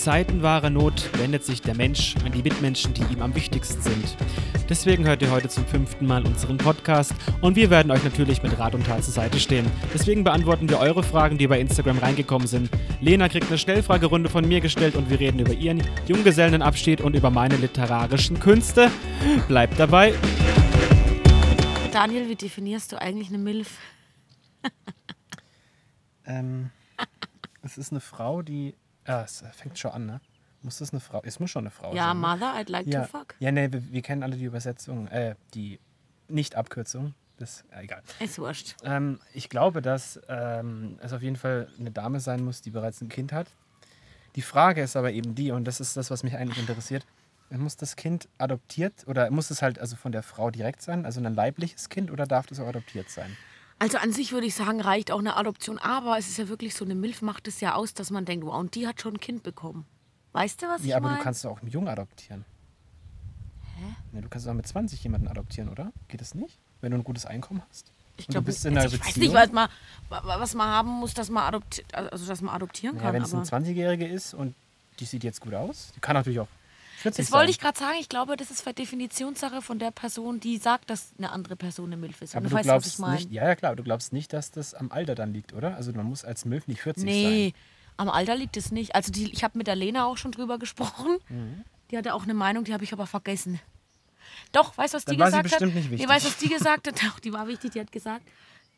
Zeiten wahrer Not wendet sich der Mensch an die Mitmenschen, die ihm am wichtigsten sind. Deswegen hört ihr heute zum fünften Mal unseren Podcast und wir werden euch natürlich mit Rat und Tat zur Seite stehen. Deswegen beantworten wir eure Fragen, die bei Instagram reingekommen sind. Lena kriegt eine Schnellfragerunde von mir gestellt und wir reden über ihren Junggesellenabschied und über meine literarischen Künste. Bleibt dabei. Daniel, wie definierst du eigentlich eine Milf? ähm, es ist eine Frau, die. Ah, es fängt schon an, ne? Muss das eine Frau? Es muss schon eine Frau Ja, sein. ne? Mother, I'd like Ja, to fuck. ja nee, wir, wir kennen alle die Übersetzung, äh, die Nicht-Abkürzung. Das äh, egal. Ist wurscht. Ähm, ich glaube, dass ähm, es auf jeden Fall eine Dame sein muss, die bereits ein Kind hat. Die Frage ist aber eben die, und das ist das, was mich eigentlich interessiert. Muss das Kind adoptiert oder muss es halt also von der Frau direkt sein, also ein leibliches Kind, oder darf das auch adoptiert sein? Also an sich würde ich sagen, reicht auch eine Adoption. Aber es ist ja wirklich so, eine Milf macht es ja aus, dass man denkt, wow, und die hat schon ein Kind bekommen. Weißt du, was Ja, ich aber meine? du kannst doch auch einen Jungen adoptieren. Hä? Ja, du kannst doch mit 20 jemanden adoptieren, oder? Geht das nicht? Wenn du ein gutes Einkommen hast? ich Und du bist in einer ich weiß Beziehung. nicht, was man, wa- was man haben muss, dass man, adopti also, dass man adoptieren ja, kann. wenn es aber eine 20-Jährige ist und die sieht jetzt gut aus, die kann natürlich auch 40 das wollte sein. ich gerade sagen. Ich glaube, das ist Definitionssache von der Person, die sagt, dass eine andere Person eine Milf ist. Aber du du weißt, was ich glaubst meine. nicht, ja, ja klar, du glaubst nicht, dass das am Alter dann liegt, oder? Also man muss als Milf nicht 40 Nee, am Alter liegt es nicht. Also die, ich habe mit der Lena auch schon drüber gesprochen. Mhm. Die hatte auch eine Meinung, die habe ich aber vergessen. Doch, weißt du, was Dann die war sie gesagt bestimmt hat? nicht Nee, wichtig. weißt du, was die gesagt hat? Doch, die war wichtig. Die hat gesagt,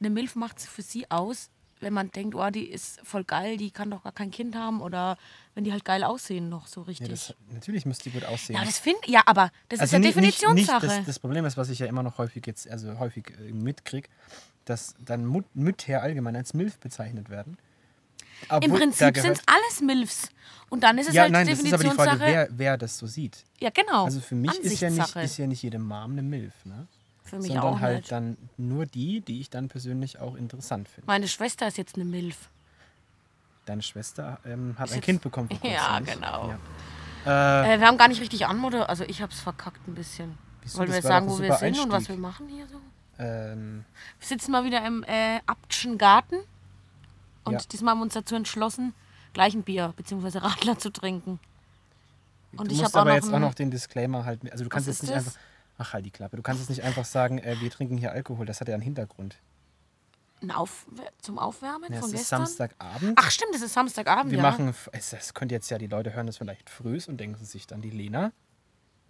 eine Milf macht es für sie aus, wenn man denkt, oh, die ist voll geil, die kann doch gar kein Kind haben oder wenn die halt geil aussehen noch so richtig. Ja, das, natürlich müsste die gut aussehen. Ja, das finde ja, aber das ist ja nicht- Definitionssache. Nicht, das, das Problem ist, was ich ja immer noch häufig jetzt, also häufig äh, mitkriege, dass dann Mut, Mütter allgemein als Milf bezeichnet werden. Im Obwohl, da Prinzip sind es alles Milfs. Und dann ist es Ja, halt nein, das ist aber die Frage, Definitionssache. wer, wer das so sieht. ja, genau. Also für mich ist ja, nicht, ist ja nicht jede Mom eine Milf, ne? Für mich Sondern auch halt nicht. dann nur die, die ich dann persönlich auch interessant finde. Meine Schwester ist jetzt eine Milf. Deine Schwester ähm, hat ein Kind bekommen. Ja, nicht? genau. Ja. Äh, Äh, wir haben gar nicht richtig anmoder, also ich habe es verkackt ein bisschen. Wieso? Wollen wir jetzt sagen, wo wir sind und was Einstieg. wir machen hier so? ähm, Wir sitzen mal wieder im äh, Abtschen Garten und Ja. diesmal haben wir uns dazu entschlossen, gleich ein Bier bzw. Radler zu trinken. Und du ich musst auch aber noch jetzt auch noch den Disclaimer halt. Also du kannst jetzt nicht das? einfach. Ach halt die Klappe. Du kannst jetzt nicht einfach sagen, äh, wir trinken hier Alkohol. Das hat ja einen Hintergrund. Ein Auf zum Aufwärmen Ja, von es ist gestern. Samstagabend. Ach stimmt, es ist Samstagabend, wir ja. machen. Es, könnte jetzt ja die Leute hören, das vielleicht früh ist und denken sich dann die Lena.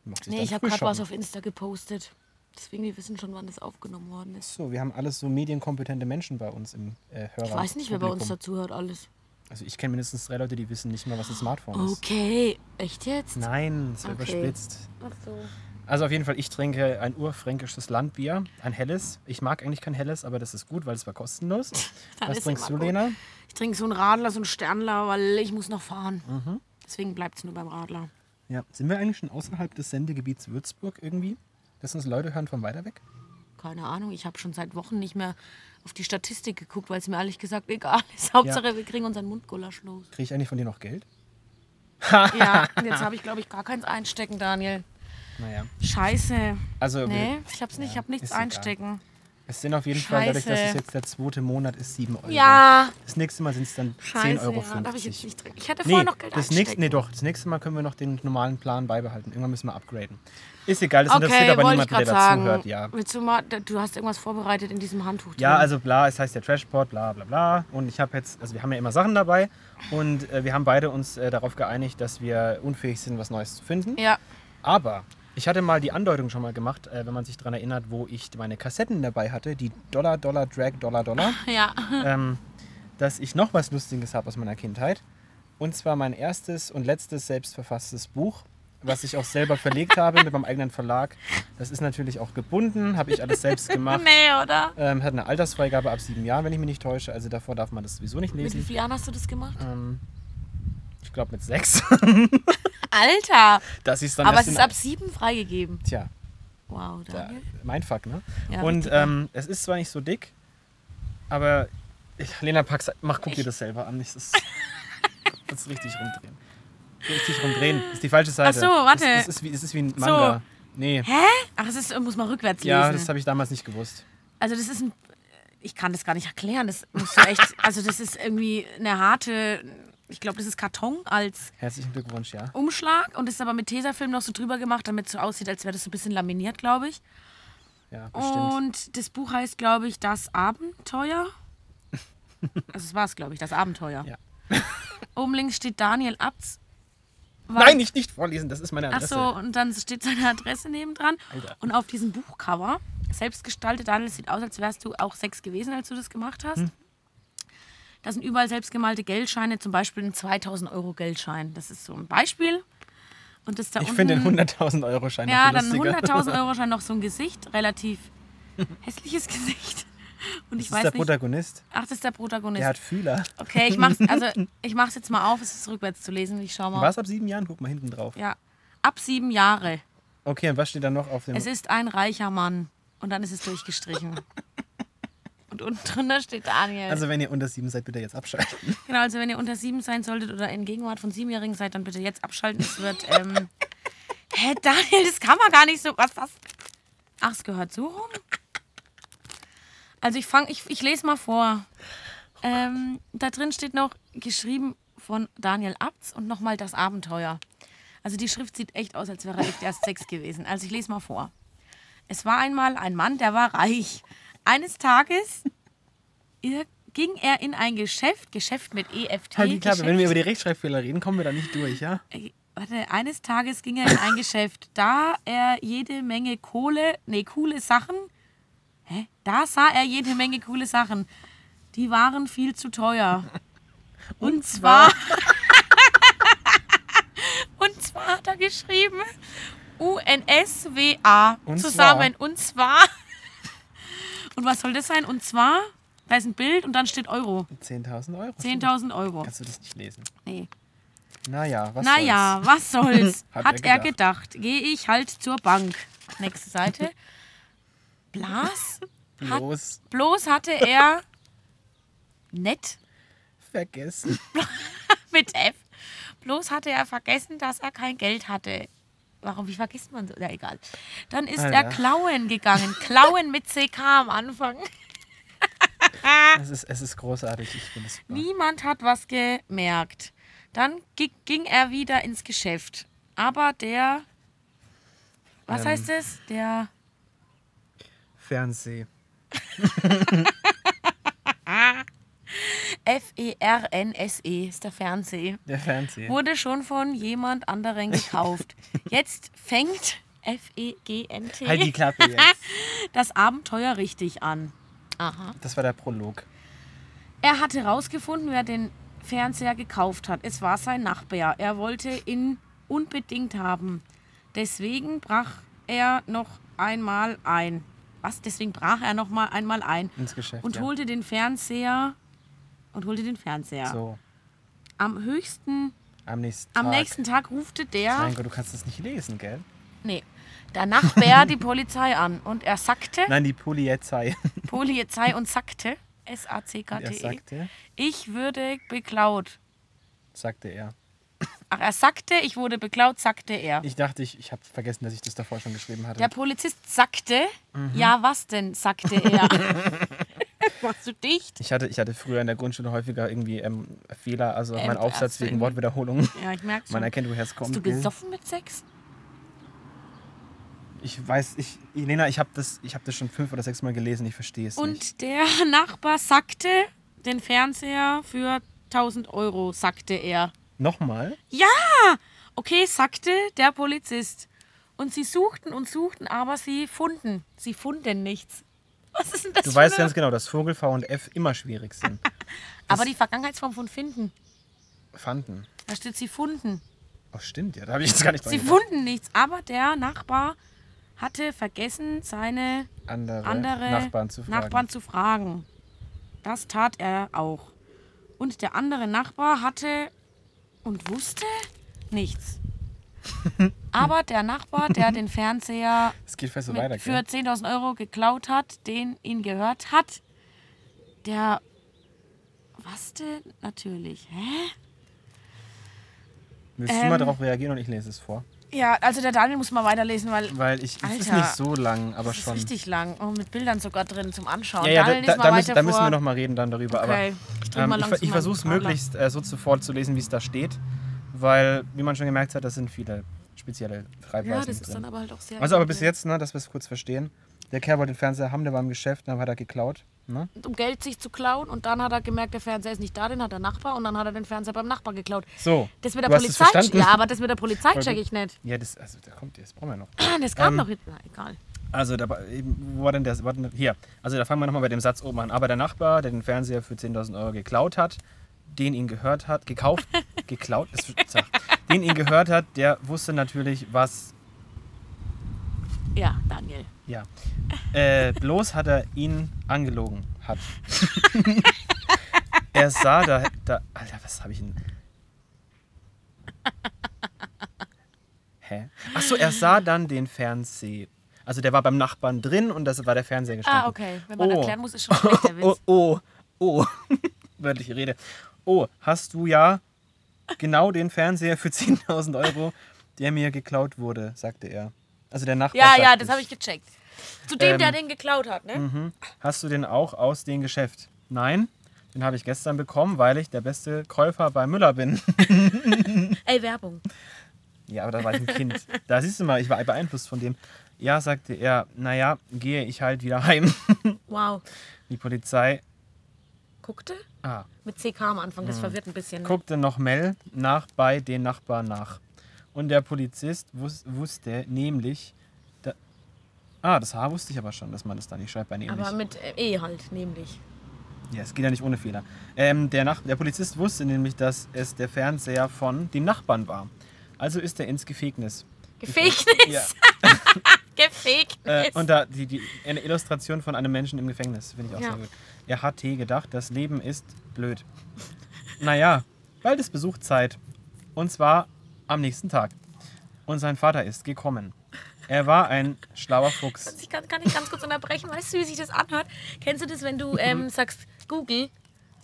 Macht sich nee, ich habe gerade was auf Insta gepostet. Deswegen, die wissen schon, wann das aufgenommen worden ist. So, wir haben alles so medienkompetente Menschen bei uns im äh, Hörer. Ich weiß nicht, wer bei uns dazu hört alles. Also ich kenne mindestens drei Leute, die wissen nicht mal, was ein Smartphone ist. Okay, echt jetzt? Nein, es Okay. überspitzt. Ach so. Also auf jeden Fall, ich trinke ein urfränkisches Landbier, ein helles. Ich mag eigentlich kein helles, aber das ist gut, weil es war kostenlos. Was trinkst du, gut. Lena? Ich trinke so einen Radler, so einen Sternler, weil ich muss noch fahren. Mhm. Deswegen bleibt es nur beim Radler. Ja. Sind wir eigentlich schon außerhalb des Sendegebiets Würzburg irgendwie? Dass uns Leute hören von weiter weg? Keine Ahnung, ich habe schon seit Wochen nicht mehr auf die Statistik geguckt, weil es mir ehrlich gesagt egal ist. Hauptsache, wir kriegen unseren Mundgulasch los. Kriege ich eigentlich von dir noch Geld? Ja, jetzt habe ich, glaube ich, gar keins einstecken, Daniel. Naja. Scheiße. Also Nee, ich hab's nicht, ich ja, habe nichts ist egal. einstecken. es sind auf jeden Fall, dadurch, dass es Scheiße. jetzt der zweite Monat ist, 7 Euro. Ja, Das nächste Mal sind es dann scheiße. 10,50 Euro. ja, darf ich jetzt nicht trinken. Ich hätte Nee, vorher noch Geld das nächste, nee, doch. Das nächste Mal können wir noch den normalen Plan beibehalten. Irgendwann müssen wir upgraden. Ist egal, das interessiert Okay, aber wollte ich niemand, der gerade dazu sagen. hört. Ja. Willst du mal, du hast irgendwas vorbereitet in diesem Handtuch Ja, drin. also bla, es heißt der Trashpod, bla bla bla. Und ich habe jetzt, also wir haben ja immer Sachen dabei und äh, wir haben beide uns äh, darauf geeinigt, dass wir unfähig sind, was Neues zu finden. Ja, Aber ich hatte mal die Andeutung schon mal gemacht, äh, wenn man sich daran erinnert, wo ich meine Kassetten dabei hatte, die Dollar, Dollar, Drag, Dollar, Dollar, ja. ähm, dass ich noch was Lustiges habe aus meiner Kindheit. Und zwar mein erstes und letztes selbstverfasstes Buch, was ich auch selber verlegt habe mit meinem eigenen Verlag. Das ist natürlich auch gebunden, habe ich alles selbst gemacht. Nee, oder? Ähm, hat eine Altersfreigabe ab sieben Jahren, wenn ich mich nicht täusche. Also davor darf man das sowieso nicht Mit wie lesen. vielen Jahren hast du das gemacht? Ähm, ich glaube mit sechs. Alter! ich es dann Aber es ist ab sieben freigegeben. Tja, Wow, da, Daniel. mein Fuck, ne? Ja, und ähm, es ist zwar nicht so dick, aber ich, Lena, pack's, mach, guck dir das selber an. Ich, das, das richtig rumdrehen. Richtig rumdrehen. Das ist die falsche Seite. Ach so, warte. Das, das, ist, wie, das ist wie ein Manga. Nee. Hä? Ach, es ist, muss man rückwärts Ja, lesen. das habe ich damals nicht gewusst. Also das ist ein. Ich kann das gar nicht erklären. Das musst du echt. Also das ist irgendwie eine harte. Ich glaube, das ist Karton als Herzlichen Glückwunsch, ja. Umschlag und ist aber mit Tesafilm noch so drüber gemacht, damit es so aussieht, als wäre das so ein bisschen laminiert, glaube ich. Ja, bestimmt. Und das Buch heißt, glaube ich, Das Abenteuer. Also es war es, glaube ich, Das Abenteuer. Ja. Oben links steht Daniel. War- Nein, nicht, nicht vorlesen, das ist meine Adresse. so, und dann steht seine Adresse nebendran. Alter. Und auf diesem Buchcover, selbst gestaltet, Daniel, sieht aus, als wärst du auch sechs gewesen, als du das gemacht hast. Hm. Da sind überall selbstgemalte Geldscheine, zum Beispiel ein 2000 Euro Geldschein. Das ist so ein Beispiel. Und das da Ich finde den 100.000 Euro Schein Ja, noch dann viel ein lustiger. 100.000 Euro Schein noch so ein Gesicht, relativ hässliches Gesicht. Und ich Das ist weiß der nicht. Protagonist. Ach, das ist der Protagonist. Der hat Fühler. Okay, ich mach's, also ich mach's jetzt mal auf, es ist rückwärts zu lesen. Ich schau mal. Was ab sieben Jahren? Guck mal hinten drauf. Ja. Ab sieben Jahre. Okay, und was steht da noch auf dem... Es ist ein reicher Mann. Und dann ist es durchgestrichen. Und unten drunter steht Daniel. Also wenn ihr unter sieben seid, bitte jetzt abschalten. genau, also wenn ihr unter sieben sein solltet oder in Gegenwart von Siebenjährigen seid, dann bitte jetzt abschalten. Es wird. Ähm, hä, Daniel, das kann man gar nicht so. Was, was? Ach, es gehört so rum? Also ich fange, ich, ich lese mal vor. Ähm, da drin steht noch geschrieben von Daniel Abz und nochmal das Abenteuer. Also die Schrift sieht echt aus, als wäre er echt erst sechs gewesen. Also ich lese mal vor. Es war einmal ein Mann, der war reich. Eines Tages ging er in ein Geschäft, Geschäft mit EFT. Halt die Klappe, wenn wir über die Rechtschreibfehler reden, kommen wir da nicht durch, ja? äh, Warte, eines Tages ging er in ein Geschäft, da er jede Menge Kohle, nee, coole Sachen. Hä? Da sah er jede Menge coole Sachen. Die waren viel zu teuer. Und zwar. Und zwar hat er geschrieben UNSWA Und zusammen. Und zwar. Und was soll das sein? Und zwar, da ist ein Bild und dann steht Euro. 10.000 Euro. 10.000 Euro. Kannst du das nicht lesen? Nee. Naja, was Naja, was soll's? Hat Hat, er er gedacht. Gehe ich halt zur Bank. Nächste Seite. Blas? soll's? Hat, Bloß bloß hatte er nett vergessen. mit F. Bloß hatte er vergessen, dass er kein Geld hatte. Warum, wie vergisst man so? Ja, egal. Dann ist er Alter. klauen gegangen. Klauen mit CK am Anfang. Es ist, es ist großartig, ich finde es. Niemand hat was gemerkt. Dann gi- ging er wieder ins Geschäft. Aber der. Was Ähm. heißt es? Der. Fernseh. F-E-R-N-S-E E ist der Fernseh. Der Fernseher. Wurde schon von jemand anderen gekauft. Jetzt fängt E F-E-G-N-T Halt die Klappe jetzt. das Abenteuer richtig an. Aha. Das war der Prolog. Er hatte herausgefunden, wer den Fernseher gekauft hat. Es war sein Nachbar. Er wollte ihn unbedingt haben. Deswegen brach er noch einmal ein. Was? Deswegen brach er noch mal einmal ein Ins Geschäft. und ja. holte den Fernseher und holte den Fernseher. So, Am höchsten, am nächsten am Tag. nächsten Tag rufte der, Mein Gott, du kannst das nicht lesen, gell? nee, der Nachbar die Polizei an und er sagte, Nein, die Polizei. Polizei und sagte, Er S-A-C-K-T-E, sagte, E, ich würde beklaut. sagte er. Ach, er sagte, ich wurde beklaut, sagte er. Ich dachte, ich, ich habe vergessen, dass ich das davor schon geschrieben hatte. Der Polizist sagte, Mhm. ja, was denn, sagte er. Machst du dicht? Ich hatte, ich hatte früher in der Grundschule häufiger irgendwie ähm, Fehler, also Ähm, mein Aufsatz wegen Erzählen. Wortwiederholung. Ja, ich merke Man schon. erkennt, woher es Hast kommt. du gell? gesoffen mit Sex? Ich weiß, ich, Elena, ich habe das, ich hab das schon fünf oder sechs Mal gelesen, ich verstehe es nicht. Und der Nachbar sagte, den Fernseher für 1000 Euro, sagte er. Nochmal? Ja, okay, sagte der Polizist. Und sie suchten und suchten, aber sie funden. Sie funden nichts. Was ist denn das Du weißt eine- ganz genau, dass Vogel, V und F immer schwierig sind. Aber die Vergangenheitsform von finden. Fanden. Da steht sie funden. Oh, stimmt, ja, da habe ich jetzt gar nicht Sie funden nichts. Aber der Nachbar hatte vergessen, seine Andere, andere Nachbarn zu. Nachbarn zu fragen. Das tat er auch. Und der andere Nachbar hatte und wusste nichts. Aber der Nachbar, der den Fernseher so weiter, für gell? 10.000 Euro geklaut hat, den ihn gehört hat, der. Was denn? Natürlich. Hä? Willst du mal ähm, darauf reagieren und ich lese es vor? Ja, also der Daniel muss mal weiterlesen, weil Weil ich, es ist Alter, nicht so lang, aber das ist schon. richtig lang und mit Bildern sogar drin zum Anschauen. Ja, ja, da, Daniel, da, da, müssen, da müssen vor. wir noch mal reden dann darüber. Okay. Aber Ähm, ich ich versuche es möglichst äh, so zu vorzulesen, wie es da steht, weil, wie man schon gemerkt hat, das sind viele spezielle Schreibweisen Ja, das drin. ist dann aber halt auch sehr. Also aber bis jetzt, ne, dass wir es kurz verstehen. Der Kerl wollte den Fernseher haben, der war im Geschäft, dann hat er geklaut. Ne? um Geld sich zu klauen und dann hat er gemerkt, der Fernseher ist nicht da, den hat der Nachbar und dann hat er den Fernseher beim Nachbar geklaut. So, Das mit der Polizei, verstanden? ja, aber das mit der Polizei check ich nicht. Ja, das, also, da kommt, das brauchen wir noch. Das kam Ähm, noch hinten, egal. Also, da, wo war denn? War denn, hier. Also, da fangen wir nochmal bei dem Satz oben an. Aber der Nachbar, der den Fernseher für 10.000 Euro geklaut hat, den ihn gehört hat, gekauft, geklaut, ist, sag, den ihn gehört hat, der wusste natürlich, was, Ja, Daniel. ja. Äh, bloß hat er ihn angelogen hat. er sah da, da, Alter, was habe ich denn? Hä? Achso, er sah dann den Fernseher. Also der war beim Nachbarn drin und das war der Fernseher gestanden. Ah, okay. Wenn man Oh. erklären muss, ist schon schlecht, der Oh, Witz. oh, oh. Wörtliche Rede. Oh, hast du ja genau den Fernseher für 10.000 Euro, der mir geklaut wurde, sagte er. Also der Nachbar. Ja, ja, das habe ich gecheckt. Zu dem, Ähm, der den geklaut hat, ne? Mhm. Hast du den auch aus dem Geschäft? Nein, den habe ich gestern bekommen, weil ich der beste Käufer bei Müller bin. Ey, Werbung. ja, aber da war ich ein Kind. Da siehst du mal, ich war beeinflusst von dem. Ja, sagte er, naja, gehe ich halt wieder heim. Wow. Die Polizei Guckte? ah, Mit CK am Anfang, das verwirrt ein bisschen. Ne? guckte noch Mel nach bei den Nachbarn nach. Und der Polizist wus wusste nämlich, da ah, das H wusste ich aber schon, dass man das da nicht schreibt bei nämlich. Aber mit äh, E halt, nämlich. Ja, es geht ja nicht ohne Fehler. Ähm, der, Nach der Polizist wusste nämlich, dass es der Fernseher von dem Nachbarn war. Also ist er ins Gefängnis. Gefängnis. Ja. Gefängnis. Äh, und da die, die, eine Illustration von einem Menschen im Gefängnis, finde ich auch Ja. sehr gut. Er hat gedacht, das Leben ist blöd. Naja, bald ist Besuchzeit. Und zwar am nächsten Tag. Und sein Vater ist gekommen. Er war ein schlauer Fuchs. ich kann, kann ich ganz kurz unterbrechen. Weißt du, wie sich das anhört? Kennst du das, wenn du ähm, sagst, Google,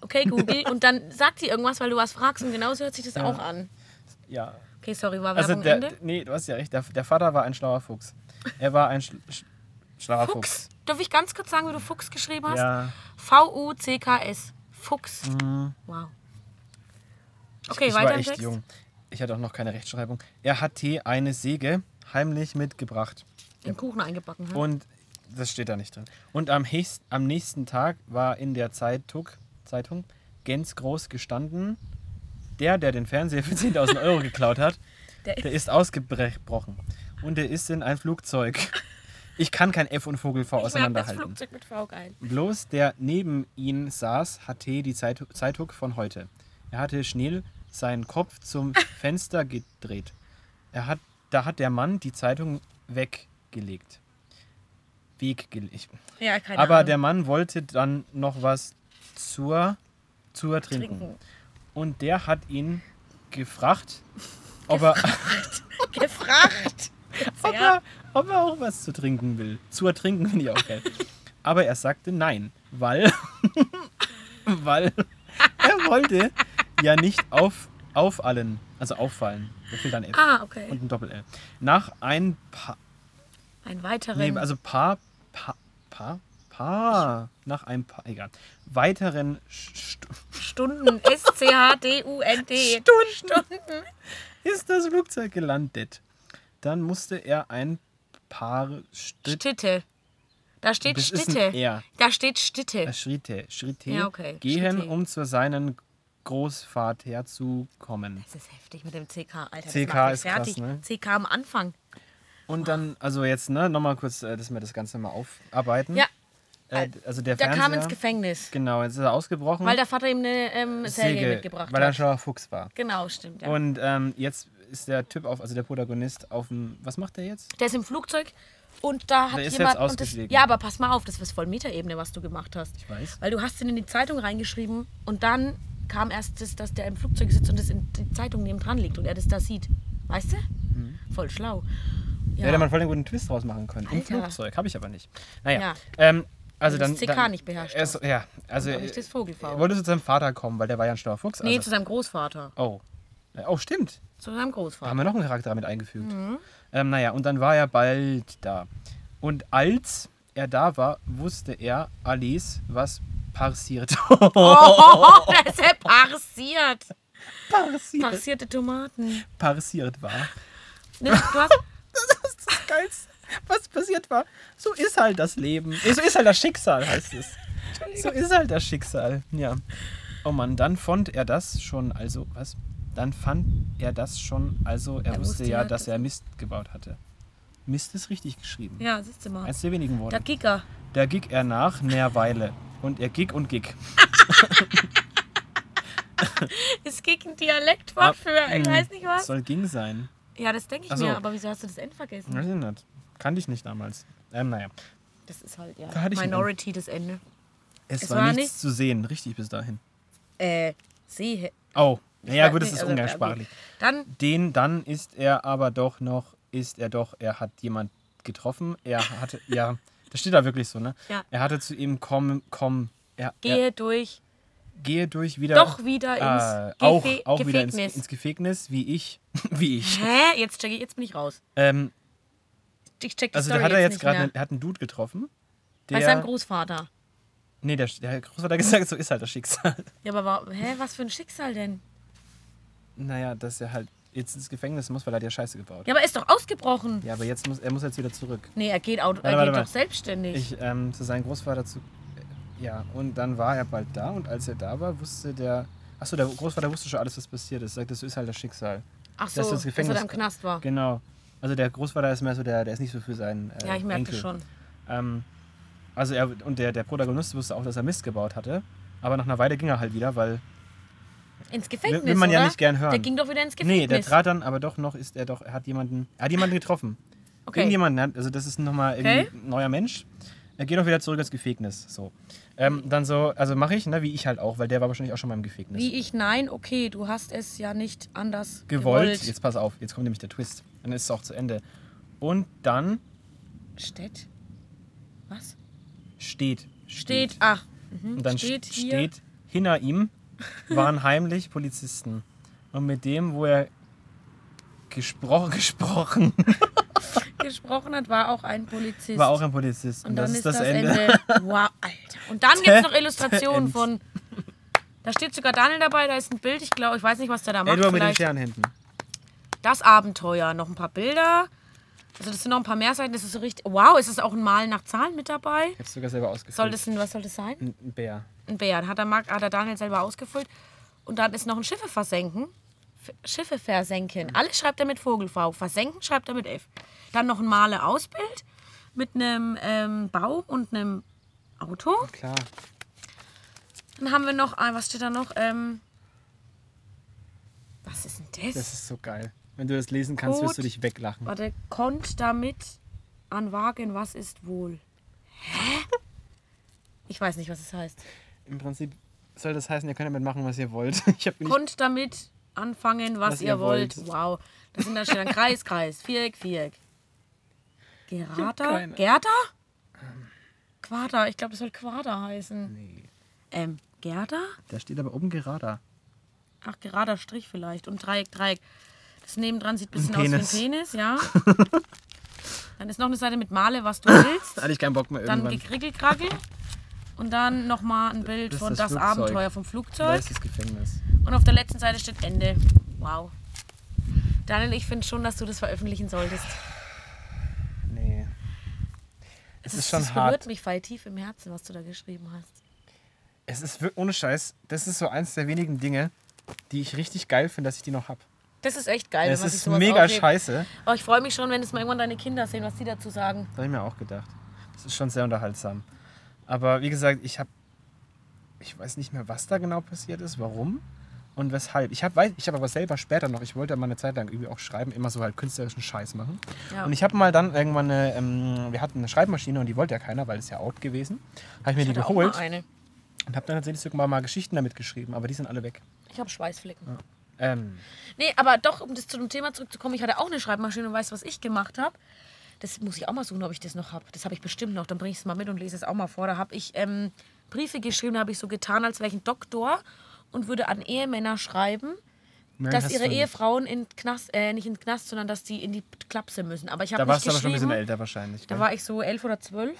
okay, Google, und dann sagt sie irgendwas, weil du was fragst und genauso hört sich das Ja. auch an. Ja, Okay, sorry, war Also Werbung der, Ende? nee, du hast ja recht. Der, der Vater war ein schlauer Fuchs. Er war ein schl sch schlauer Fuchs. Darf ich ganz kurz sagen, wie du Fuchs geschrieben hast? Ja, V-U-C-K-S. Fuchs. mhm. Wow. Okay, ich weiter war im echt Text. jung. Ich hatte auch noch keine Rechtschreibung. Er hat Tee eine Säge heimlich mitgebracht. Den Kuchen eingebacken. Hm? Und das steht da nicht drin. Und am, hechst, am nächsten Tag war in der Zeitung, Zeitung ganz groß gestanden, der, der den Fernseher für 10.000 Euro geklaut hat, Der- der ist ausgebrochen. Und der ist in ein Flugzeug. Ich kann kein F und Vogel V ich merke das auseinanderhalten. Flugzeug mit V geil. Bloß der neben ihn saß, hatte die Zeit Zeitung von heute. Er hatte schnell seinen Kopf zum Fenster gedreht. Er hat, da hat der Mann die Zeitung weggelegt. Weggelegt. Ja, keine Aber Ahnung. der Mann wollte dann noch was zur, zur trinken. Trinken. Und der hat ihn gefragt, ob er, Gefragt. ob, er, ob er auch was zu trinken will. Zu ertrinken finde ich auch geil. Aber er sagte nein, weil, weil er wollte ja nicht auf, auffallen, also auffallen. Da fehlt ein F Ah, okay. und ein Doppel-L. Nach ein paar, Ein weiterer. nee, also paar, paar, paar, paar, nach ein paar, egal, weiteren St Stunden. S-C-H-D-U-N-D. Stunden ist das Flugzeug gelandet. Dann musste er ein paar Schritt, Stitte. Da steht Das Stitte. Da steht Stitte. äh, Schritte, Schritte Ja, okay, gehen, Schritte. um zu seinen Großvater herzukommen. Das ist heftig mit dem CK, Alter. CK ist krass, fertig. ne? CK am Anfang. Und dann, also jetzt, ne, nochmal kurz, äh, dass wir das Ganze mal aufarbeiten. Ja, Äh, also der der Fernseher, kam ins Gefängnis. Genau, jetzt ist er ausgebrochen. Weil der Vater ihm eine ähm, Säge, mitgebracht weil er ein hat. schlauer Fuchs war. Genau, stimmt. Ja. Und ähm, jetzt ist der Typ auf, also der Protagonist auf dem, was macht der jetzt? Der ist im Flugzeug und da hat Der ist jemand. jetzt und das, ausgestiegen. ja, aber pass mal auf, das ist voll Metaebene, was du gemacht hast. Ich weiß. Weil du hast ihn in die Zeitung reingeschrieben und dann kam erst das, dass der im Flugzeug sitzt und das in die Zeitung neben dran liegt und er das da sieht. Weißt du? Mhm. Voll schlau. Ja. Hätte man voll einen guten Twist draus machen können. Im Alter. Flugzeug, habe ich aber nicht. Naja, Ja. ähm, also dann... du das CK dann, nicht beherrscht er ist, Ja, also... nicht das Vogelfrau. Er wollte zu seinem Vater kommen, weil der war ja ein schlauer Fuchs. Nee, also, zu seinem Großvater. oh. Oh, stimmt. Zu seinem Da Großvater. haben wir noch einen Charakter mit eingefügt. Mhm. Ähm, naja, und dann war er bald da. Und als er da war, wusste er alles, was parsiert. Oh, das ist ja parsiert. parsiert. Parsierte Tomaten. Parsiert war. Ne, du hast, Das ist das Geilste. Was passiert war. So ist halt das Leben. Eh, So ist halt das Schicksal, heißt es. So ist halt das Schicksal. Ja. Oh Mann, dann fand er das schon, also, was? Dann fand er das schon, also er, Er wusste ja, ja, dass er Mist gebaut hatte. Mist ist richtig geschrieben. ja, siehst du mal. Eins der wenigen Der Worte. Giga. Da gig er nach ner Weile. Und er gig und gig. Ist Gig ein Dialektwort für, ich weiß nicht was? Soll ging sein. Ja, das denke ich Ach so. mir, aber wieso hast du das N vergessen? Weiß ich nicht. Kannte ich nicht damals. Ähm, naja. Das ist halt, ja, Da Minority, das Ende. Es, Es war, war nichts nicht- zu sehen, richtig bis dahin. Äh, See. Oh, naja gut, das ist also, umgangssprachlich. Dann, Den, dann ist er aber doch noch, ist er doch, er hat jemand getroffen. Er hatte, ja, das steht da wirklich so, ne? Ja. Er hatte zu ihm, komm, komm, er, gehe er durch, gehe durch wieder. doch wieder ins äh, auch, auch wieder ins, Gefängnis. ins Gefängnis, wie ich. wie ich. Hä? Jetzt check ich, jetzt bin ich raus. Ähm, Ich check die also Story da hat er jetzt gerade, er hat einen Dude getroffen. Bei Der, seinem Großvater. nee, der, der Großvater hat gesagt, so ist halt das Schicksal. Ja, aber war, hä, was für ein Schicksal denn? Naja, dass er halt jetzt ins Gefängnis muss, weil er hat ja Scheiße gebaut. Ja, aber er ist doch ausgebrochen. Ja, aber jetzt muss er muss jetzt wieder zurück. Nee, er geht, Auto, Warte, er warte, geht warte. doch selbstständig. Ich ähm, zu seinem Großvater zu. Ja, und dann war er bald da und als er da war, wusste der. Achso, der Großvater wusste schon alles, was passiert ist. Sagt, das ist halt das Schicksal. Ach so, dass das dass er Gefängnis- im Knast war. Genau. Also der Großvater ist mehr so der, der ist nicht so für seinen. Äh, Ja, ich merkte Enkel. schon. Ähm, also er und der, der Protagonist wusste auch, dass er Mist gebaut hatte. Aber nach einer Weile ging er halt wieder, weil. Ins Gefängnis, will man ja oder? nicht gern hören. Der ging doch wieder ins Gefängnis. Nee, der trat dann, aber doch noch ist er doch, er hat jemanden. Er hat jemanden getroffen. Okay. Irgendjemanden, hat- also das ist nochmal Okay. ein neuer Mensch. Er geht auch wieder zurück ins Gefängnis. So. Ähm, dann so, also mache ich, ne, wie ich halt auch, weil der war wahrscheinlich auch schon mal im Gefängnis. Wie ich, nein, okay, du hast es ja nicht anders gewollt. gewollt. Jetzt pass auf, jetzt kommt nämlich der Twist. Dann ist es auch zu Ende. Und dann Steht? Was? steht. Steht, ach, mhm. Und dann steht steht, hier. steht hinter ihm waren heimlich Polizisten. Und mit dem, wo er gesprochen, gesprochen, gesprochen hat, war auch ein Polizist. war auch ein Polizist. Und dann das ist ist das, das Ende. Ende. Wow, Alter. Und dann gibt es noch Illustrationen von. Da steht sogar Daniel dabei, da ist ein Bild, ich glaube, ich weiß nicht, was der da macht. Edward mit den Vielleicht Sternhänden. das Abenteuer, noch ein paar Bilder. Also das sind noch ein paar mehr Seiten, das ist so richtig. Wow, ist es auch ein Malen nach Zahlen mit dabei? Ich hab's sogar selber ausgefüllt. Soll das ein, was soll das sein? ein ein Bär. Ein Bär. Hat der, Marc, hat der Daniel selber ausgefüllt. Und dann ist noch ein Schiffe versenken. Schiffe versenken. Alles schreibt er mit Vogel V. Versenken schreibt er mit F. Dann noch ein Male-Ausbild mit einem ähm, Baum und einem Auto. Klar. Dann haben wir noch, ah, was steht da noch? Ähm, was ist denn das? Das ist so geil. Wenn du das lesen kannst, wirst du dich weglachen. Warte, konnt damit an Wagen, was ist wohl? Hä? Ich weiß nicht, was es heißt. Im Prinzip soll das heißen, ihr könnt damit machen, was ihr wollt. Ich Konnt damit anfangen, was, Was ihr ihr wollt. wollt. Wow. Das sind dann steht dann Kreis, Kreis, Viereck, Viereck. Gerata? Gerda? Quader, ich glaube, das soll Quader heißen. Nee. Ähm, Gerda? Da steht aber oben gerader. Ach, gerader Strich vielleicht. Und Dreieck, Dreieck. Das nebendran sieht ein bisschen Ein aus wie ein Penis. Ja. dann ist noch eine Seite mit Male, was du willst. Da hatte ich keinen Bock mehr Dann irgendwann. gekrickelkrackel. Und dann nochmal ein Bild Das ist von das das. Abenteuer vom Da Flugzeug. ist das Gefängnis. Und auf der letzten Seite steht Ende. Wow. Daniel, ich finde schon, dass du das veröffentlichen solltest. Nee. Es das, ist schon das berührt hart. mich voll tief im Herzen, was du da geschrieben hast. Es ist wirklich, ohne Scheiß, das ist so eins der wenigen Dinge, die ich richtig geil finde, dass ich die noch hab. Das ist echt geil. Sich ist mega aufhebt. scheiße. Aber ich freue mich schon, wenn es mal irgendwann deine Kinder sehen, was die dazu sagen. Das habe ich mir auch gedacht. Das ist schon sehr unterhaltsam. Aber wie gesagt, ich habe. Ich weiß nicht mehr, was da genau passiert ist, warum und weshalb. Ich habe ich hab aber selber später noch, ich wollte mal eine Zeit lang irgendwie auch schreiben, immer so halt künstlerischen Scheiß machen. Ja. Und ich habe mal dann irgendwann eine, ähm, wir hatten eine Schreibmaschine und die wollte ja keiner, weil es ja out gewesen. Habe ich mir Ich die geholt und habe dann tatsächlich sogar mal Geschichten damit geschrieben, aber die sind alle weg. Ich habe Schweißflecken. Ähm, Nee, aber doch, um das zu dem Thema zurückzukommen, ich hatte auch eine Schreibmaschine und weißt, was ich gemacht habe? Das muss ich auch mal suchen, ob ich das noch habe. Das habe ich bestimmt noch. Dann bringe ich es mal mit und lese es auch mal vor. Da habe ich ähm, Briefe geschrieben, da habe ich so getan, als wäre ich ein Doktor und würde an Ehemänner schreiben, nein, dass ihre du nicht. Ehefrauen in Knast, äh, nicht in den Knast, sondern dass die in die Klapse müssen. Aber ich habe Da warst du aber schon ein bisschen älter wahrscheinlich. Da gell? war ich so elf oder zwölf.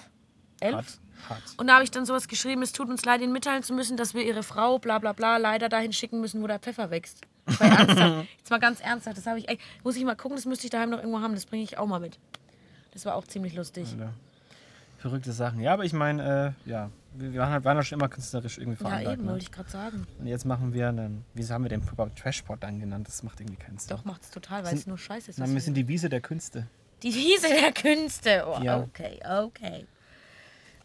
Elf. Hart. Hart. Und da habe ich dann sowas geschrieben, es tut uns leid, Ihnen mitteilen zu müssen, dass wir Ihre Frau, bla bla bla, leider dahin schicken müssen, wo der Pfeffer wächst. Jetzt mal ganz ernsthaft, das habe ich, ey, muss ich mal gucken, das müsste ich daheim noch irgendwo haben, das bringe ich auch mal mit. Das war auch ziemlich lustig. Alter. Verrückte Sachen. Ja, aber ich meine, äh, ja, wir waren, halt, waren ja schon immer künstlerisch irgendwie Ja, veranlagt. eben, ne? wollte ich gerade sagen. Und jetzt machen wir einen, wieso haben wir den überhaupt Trashpot dann genannt? Das macht irgendwie keinen Sinn. Doch, macht es total, weil es nur scheiße ist. Was wir sind die Wiese der Künste. Die Wiese der Künste. Oh, Ja. okay, okay.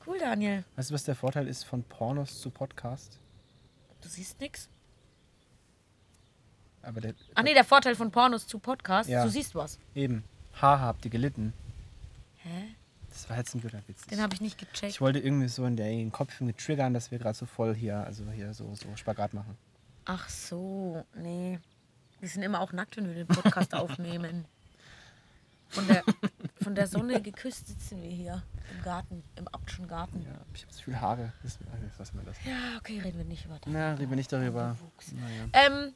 Cool, Daniel. Weißt du, was der Vorteil ist von Pornos zu Podcast? Du siehst nix. Aber der, Ah nee, der Vorteil von Pornos zu Podcasts, Ja. du siehst was. eben, haha, habt ihr gelitten. Hä? Das war jetzt ein guter Witz. Den habe ich nicht gecheckt. Ich wollte irgendwie so in den Kopf mit triggern, dass wir gerade so voll hier, also hier so, so Spagat machen. Ach so, nee. Wir sind immer auch nackt, wenn wir den Podcast aufnehmen. Von der, von der Sonne geküsst sitzen wir hier im Garten, im Abtschen Garten. Ja, ich habe so viele Haare. Das, lassen wir das. Ja, okay, reden wir nicht über das. Na, reden wir nicht darüber. Naja. Ähm,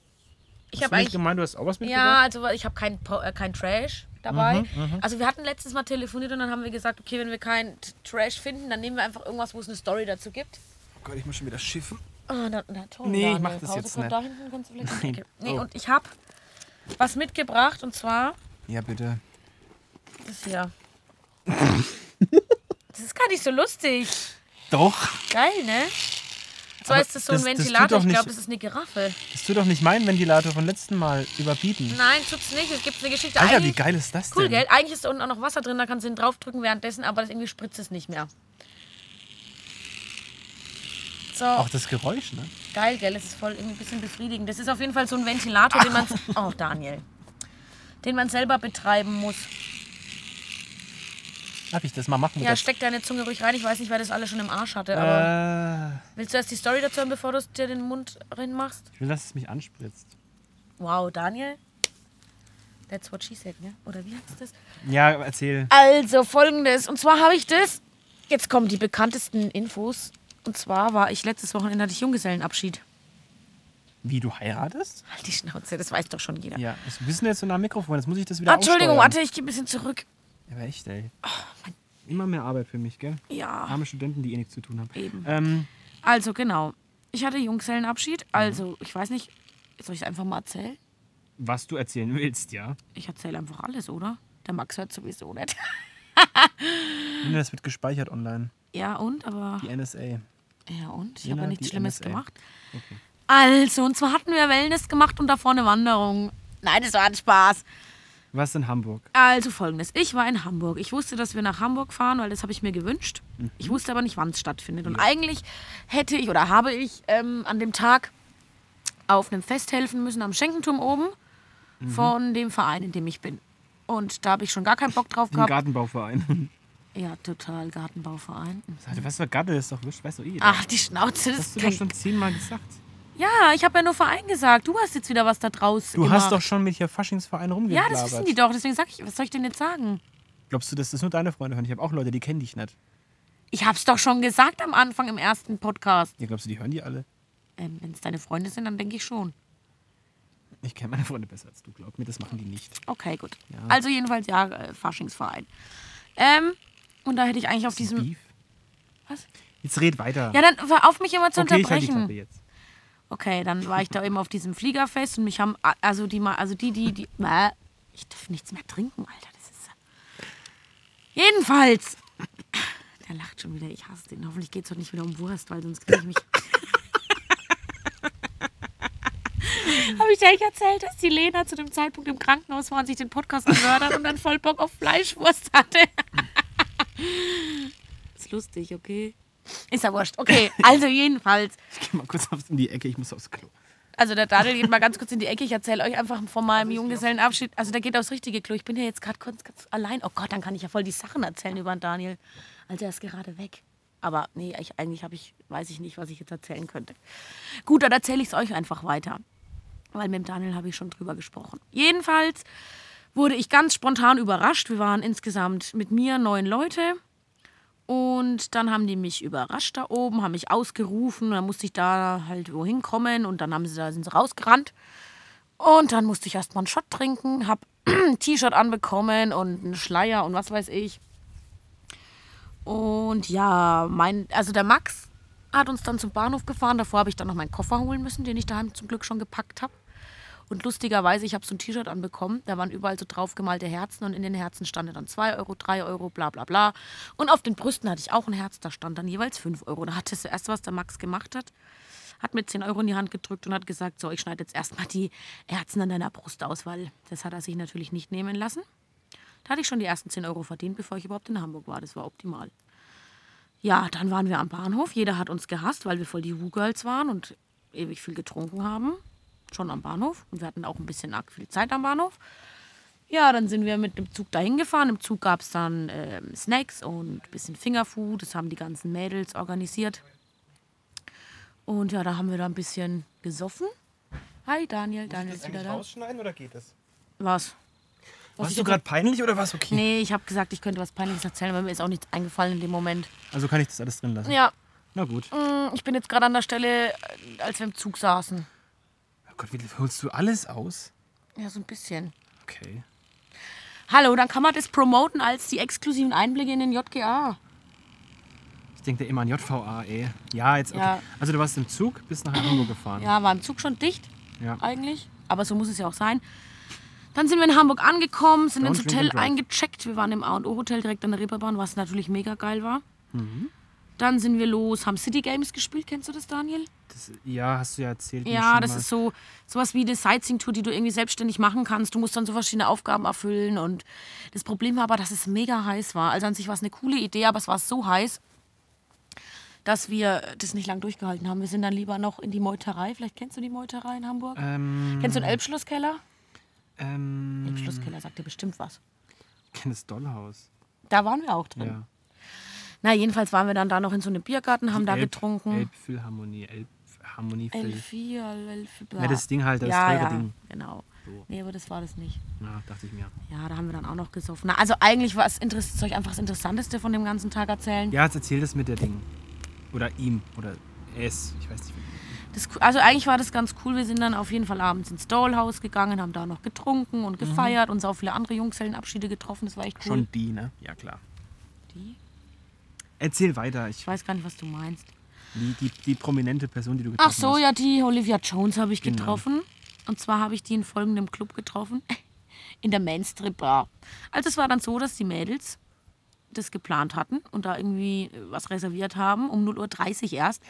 ich Hast habe eigentlich. gemeint, du hast auch was Ja, mitgebracht? also ich habe kein, äh, kein Trash dabei. Mhm, Also wir hatten letztes Mal telefoniert und dann haben wir gesagt, okay, wenn wir kein T- Trash finden, dann nehmen wir einfach irgendwas, wo es eine Story dazu gibt. Oh Gott, ich muss schon wieder schiffen. Ah, na, na toll. Nee, ich Daniel. mach das Pause jetzt nicht. Da hinten kannst du vielleicht Nein. Nee, Oh. und ich habe was mitgebracht und zwar Ja, bitte. das hier. das ist gar nicht so lustig. Doch. Geil, ne? Zwar ist das so ein das- das Ventilator, ich nicht- glaube, das ist eine Giraffe. Das tut doch nicht meinen Ventilator von letzten Mal überbieten. Nein, tut's nicht. Es gibt eine Geschichte. Alter, wie Eigentlich- geil ist das Cool, denn? gell? Eigentlich ist da unten auch noch Wasser drin, da kannst du ihn draufdrücken währenddessen, aber das irgendwie spritzt es nicht mehr. So, Auch das Geräusch, ne? geil, gell? Das ist voll irgendwie ein bisschen befriedigend. Das ist auf jeden Fall so ein Ventilator, den man. Oh, Daniel. Den man selber betreiben muss. Darf ich das mal machen? Ja, der- steck deine Zunge ruhig rein. Ich weiß nicht, wer das alle schon im Arsch hatte, aber. äh, Willst du erst die Story dazu hören, bevor du es dir den Mund rein machst? ich will, dass es mich anspritzt. Wow, Daniel. That's what she said, ne? Oder wie heißt das? Ja, erzähl. Also folgendes. Und zwar habe ich das. Jetzt kommen die bekanntesten Infos. Und zwar war ich letztes Wochenende hatte ich Junggesellenabschied. Wie, du heiratest? Halt die Schnauze, das weiß doch schon jeder. Ja, das wissen jetzt so nah am Mikrofon, jetzt muss ich das wieder Entschuldigung, warte, ich gehe ein bisschen zurück. Ja, aber echt, ey. Immer mehr Arbeit für mich, gell? Ja, Arme Studenten, die eh nichts zu tun haben. Eben. Ähm, also genau. Ich hatte Junggesellenabschied. Also, ich weiß nicht, soll ich es einfach mal erzählen? was du erzählen willst, ja. Ich erzähle einfach alles, oder? Der Max hört sowieso nicht. Nina, Das wird gespeichert online. Ja, und? Aber. Die NSA. Ja, und? Ich habe ja nichts Schlimmes NSA. gemacht. Okay. Also, und zwar hatten wir Wellness gemacht und davor eine Wanderung. Nein, das war ein Spaß. Was in Hamburg? Also folgendes. Ich war in Hamburg. Ich wusste, dass wir nach Hamburg fahren, weil das habe ich mir gewünscht. Ich wusste aber nicht, wann es stattfindet. Und eigentlich hätte ich oder habe ich ähm, an dem Tag auf einem Fest helfen müssen am Schenkenturm oben von dem Verein, in dem ich bin. Und da habe ich schon gar keinen Bock drauf gehabt. Gartenbauverein. Ja, total Gartenbauverein. Alter, was für Gatte ist doch wurscht, weißt du eh. Ach, die Schnauze, das Hast du doch schon zehnmal gesagt. Ja, ich habe ja nur Verein gesagt. Du hast jetzt wieder was da draus Du gemacht. hast doch schon mit hier Faschingsverein Ja, rumgeblabert. das wissen die doch. Deswegen sag ich, was soll ich denn jetzt sagen? Glaubst du, dass das nur deine Freunde hören? Ich habe auch Leute, die kennen dich nicht. Ich hab's doch schon gesagt am Anfang im ersten Podcast. Ja, glaubst du, die hören die alle? Ähm, Wenn es deine Freunde sind, dann denke ich schon. Ich kenne meine Freunde besser als du, glaub mir, das machen die nicht. Okay, gut. Ja. Also jedenfalls ja, äh, Faschingsverein. Ähm, und da hätte ich eigentlich auf diesem... Beef? Was? Jetzt red weiter. Ja, dann hör auf mich immer zu okay, ich halt die unterbrechen. Klappe jetzt. Okay, dann war ich da eben auf diesem Fliegerfest und mich haben, also die also die, die, die, Bäh, ich darf nichts mehr trinken, Alter, das ist, jedenfalls, der lacht schon wieder, ich hasse den, hoffentlich geht es heute nicht wieder um Wurst, weil sonst kriege ich mich, habe ich dir eigentlich erzählt, dass die Lena zu dem Zeitpunkt im Krankenhaus war und sich den Podcast gehört hat und dann voll Bock auf Fleischwurst hatte. ist lustig, okay? Ist ja wurscht. Okay, also jedenfalls. Ich geh mal kurz in die Ecke, ich muss aufs Klo. Also der Daniel geht mal ganz kurz in die Ecke. Ich erzähle euch einfach von meinem Junggesellenabschied. Also der geht aufs richtige Klo. Ich bin ja jetzt gerade kurz, kurz allein. Oh Gott, dann kann ich ja voll die Sachen erzählen über den Daniel. Also er ist gerade weg. Aber nee, ich, eigentlich habe ich, weiß ich nicht, was ich jetzt erzählen könnte. Gut, dann erzähle ich es euch einfach weiter. Weil mit dem Daniel habe ich schon drüber gesprochen. Jedenfalls wurde ich ganz spontan überrascht. Wir waren insgesamt mit mir neun Leute. Und dann haben die mich überrascht da oben, haben mich ausgerufen. Dann musste ich da halt wohin kommen und dann haben sie, da sind sie rausgerannt. Und dann musste ich erstmal einen Shot trinken, hab ein T-Shirt anbekommen und einen Schleier und was weiß ich. Und ja, mein, also der Max hat uns dann zum Bahnhof gefahren. Davor habe ich dann noch meinen Koffer holen müssen, den ich daheim zum Glück schon gepackt habe. Und lustigerweise, ich habe so ein T-Shirt anbekommen, da waren überall so draufgemalte Herzen und in den Herzen stand dann 2 Euro, 3 Euro, bla bla bla. Und auf den Brüsten hatte ich auch ein Herz, da stand dann jeweils 5 Euro. Da hat das erste, was der Max gemacht hat, hat mir 10 Euro in die Hand gedrückt und hat gesagt, so, ich schneide jetzt erstmal die Herzen an deiner Brust aus, weil das hat er sich natürlich nicht nehmen lassen. Da hatte ich schon die ersten 10 Euro verdient, bevor ich überhaupt in Hamburg war. Das war optimal. Ja, dann waren wir am Bahnhof. Jeder hat uns gehasst, weil wir voll die Woo-Girls waren und ewig viel getrunken haben. Schon am Bahnhof. Und wir hatten auch ein bisschen arg viel Zeit am Bahnhof. Ja, dann sind wir mit dem Zug dahin gefahren. Im Zug gab es dann ähm, Snacks und ein bisschen Fingerfood. Das haben die ganzen Mädels organisiert. Und ja, da haben wir da ein bisschen gesoffen. Hi Daniel, Daniel ist wieder da. rausschneiden oder geht es? Was? Was Warst du gerade peinlich oder was okay? Nee, ich habe gesagt, ich könnte was Peinliches erzählen, aber mir ist auch nichts eingefallen in dem Moment. Also kann ich das alles drin lassen? Ja, Na gut. mm, ich bin jetzt gerade an der Stelle, äh, als wir im Zug saßen. Oh Gott, wie holst du alles aus? Ja, so ein bisschen. Okay. Hallo, dann kann man das promoten als die exklusiven Einblicke in den JGA. Ich denke immer an JVA, ey. Ja, jetzt okay. Ja. Also du warst im Zug, bist nach Hamburg gefahren. Ja, war im Zug schon dicht Ja. eigentlich, aber so muss es ja auch sein. Dann sind wir in Hamburg angekommen, sind Don't ins Hotel eingecheckt. Wir waren im A&O-Hotel direkt an der Reeperbahn, was natürlich mega geil war. Mhm. Dann sind wir los, haben City Games gespielt. Kennst du das, Daniel? Das, ja, hast du ja erzählt. Ja, das mal. ist so sowas wie eine Sightseeing-Tour, die du irgendwie selbstständig machen kannst. Du musst dann so verschiedene Aufgaben erfüllen. Und das Problem war aber, dass es mega heiß war. Also an sich war es eine coole Idee, aber es war so heiß, dass wir das nicht lang durchgehalten haben. Wir sind dann lieber noch in die Meuterei. Vielleicht kennst du die Meuterei in Hamburg? Ähm, Kennst du den Elbschlusskeller? ähm, Elbschlusskeller sagt dir bestimmt was. kenn das Dollhaus. Da waren wir auch drin. Ja. Na, jedenfalls waren wir dann da noch in so einem Biergarten, haben da Elb- getrunken. Elbphilharmonie, Elbharmonie Phil. L4, L4, bla. Ja, das Ding halt, das ja, ja, Ding. genau. So. Nee, aber das war das nicht. Ja, dachte ich mir. Ja, da haben wir dann auch noch gesoffen. Na, also eigentlich war es soll ich einfach das Interessanteste von dem ganzen Tag erzählen. Ja, jetzt erzähl das mit der Ding. Oder ihm. Oder es. Ich weiß nicht. wie- Das, also eigentlich war das ganz cool. Wir sind dann auf jeden Fall abends ins Dollhaus gegangen, haben da noch getrunken und gefeiert und so viele andere Junggesellenabschiede getroffen. Das war echt cool. Mhm. Schon die, ne? Ja, klar. Die? Erzähl weiter. Ich, Ich weiß gar nicht, was du meinst. die, die, die prominente Person, die du getroffen Ach so, hast. ja, die Olivia Jones habe ich Genau. getroffen. Und zwar habe ich die in folgendem Club getroffen. In der Mainstrip Bar. Also es war dann so, dass die Mädels das geplant hatten und da irgendwie äh, was reserviert haben, um 0.30 Uhr erst.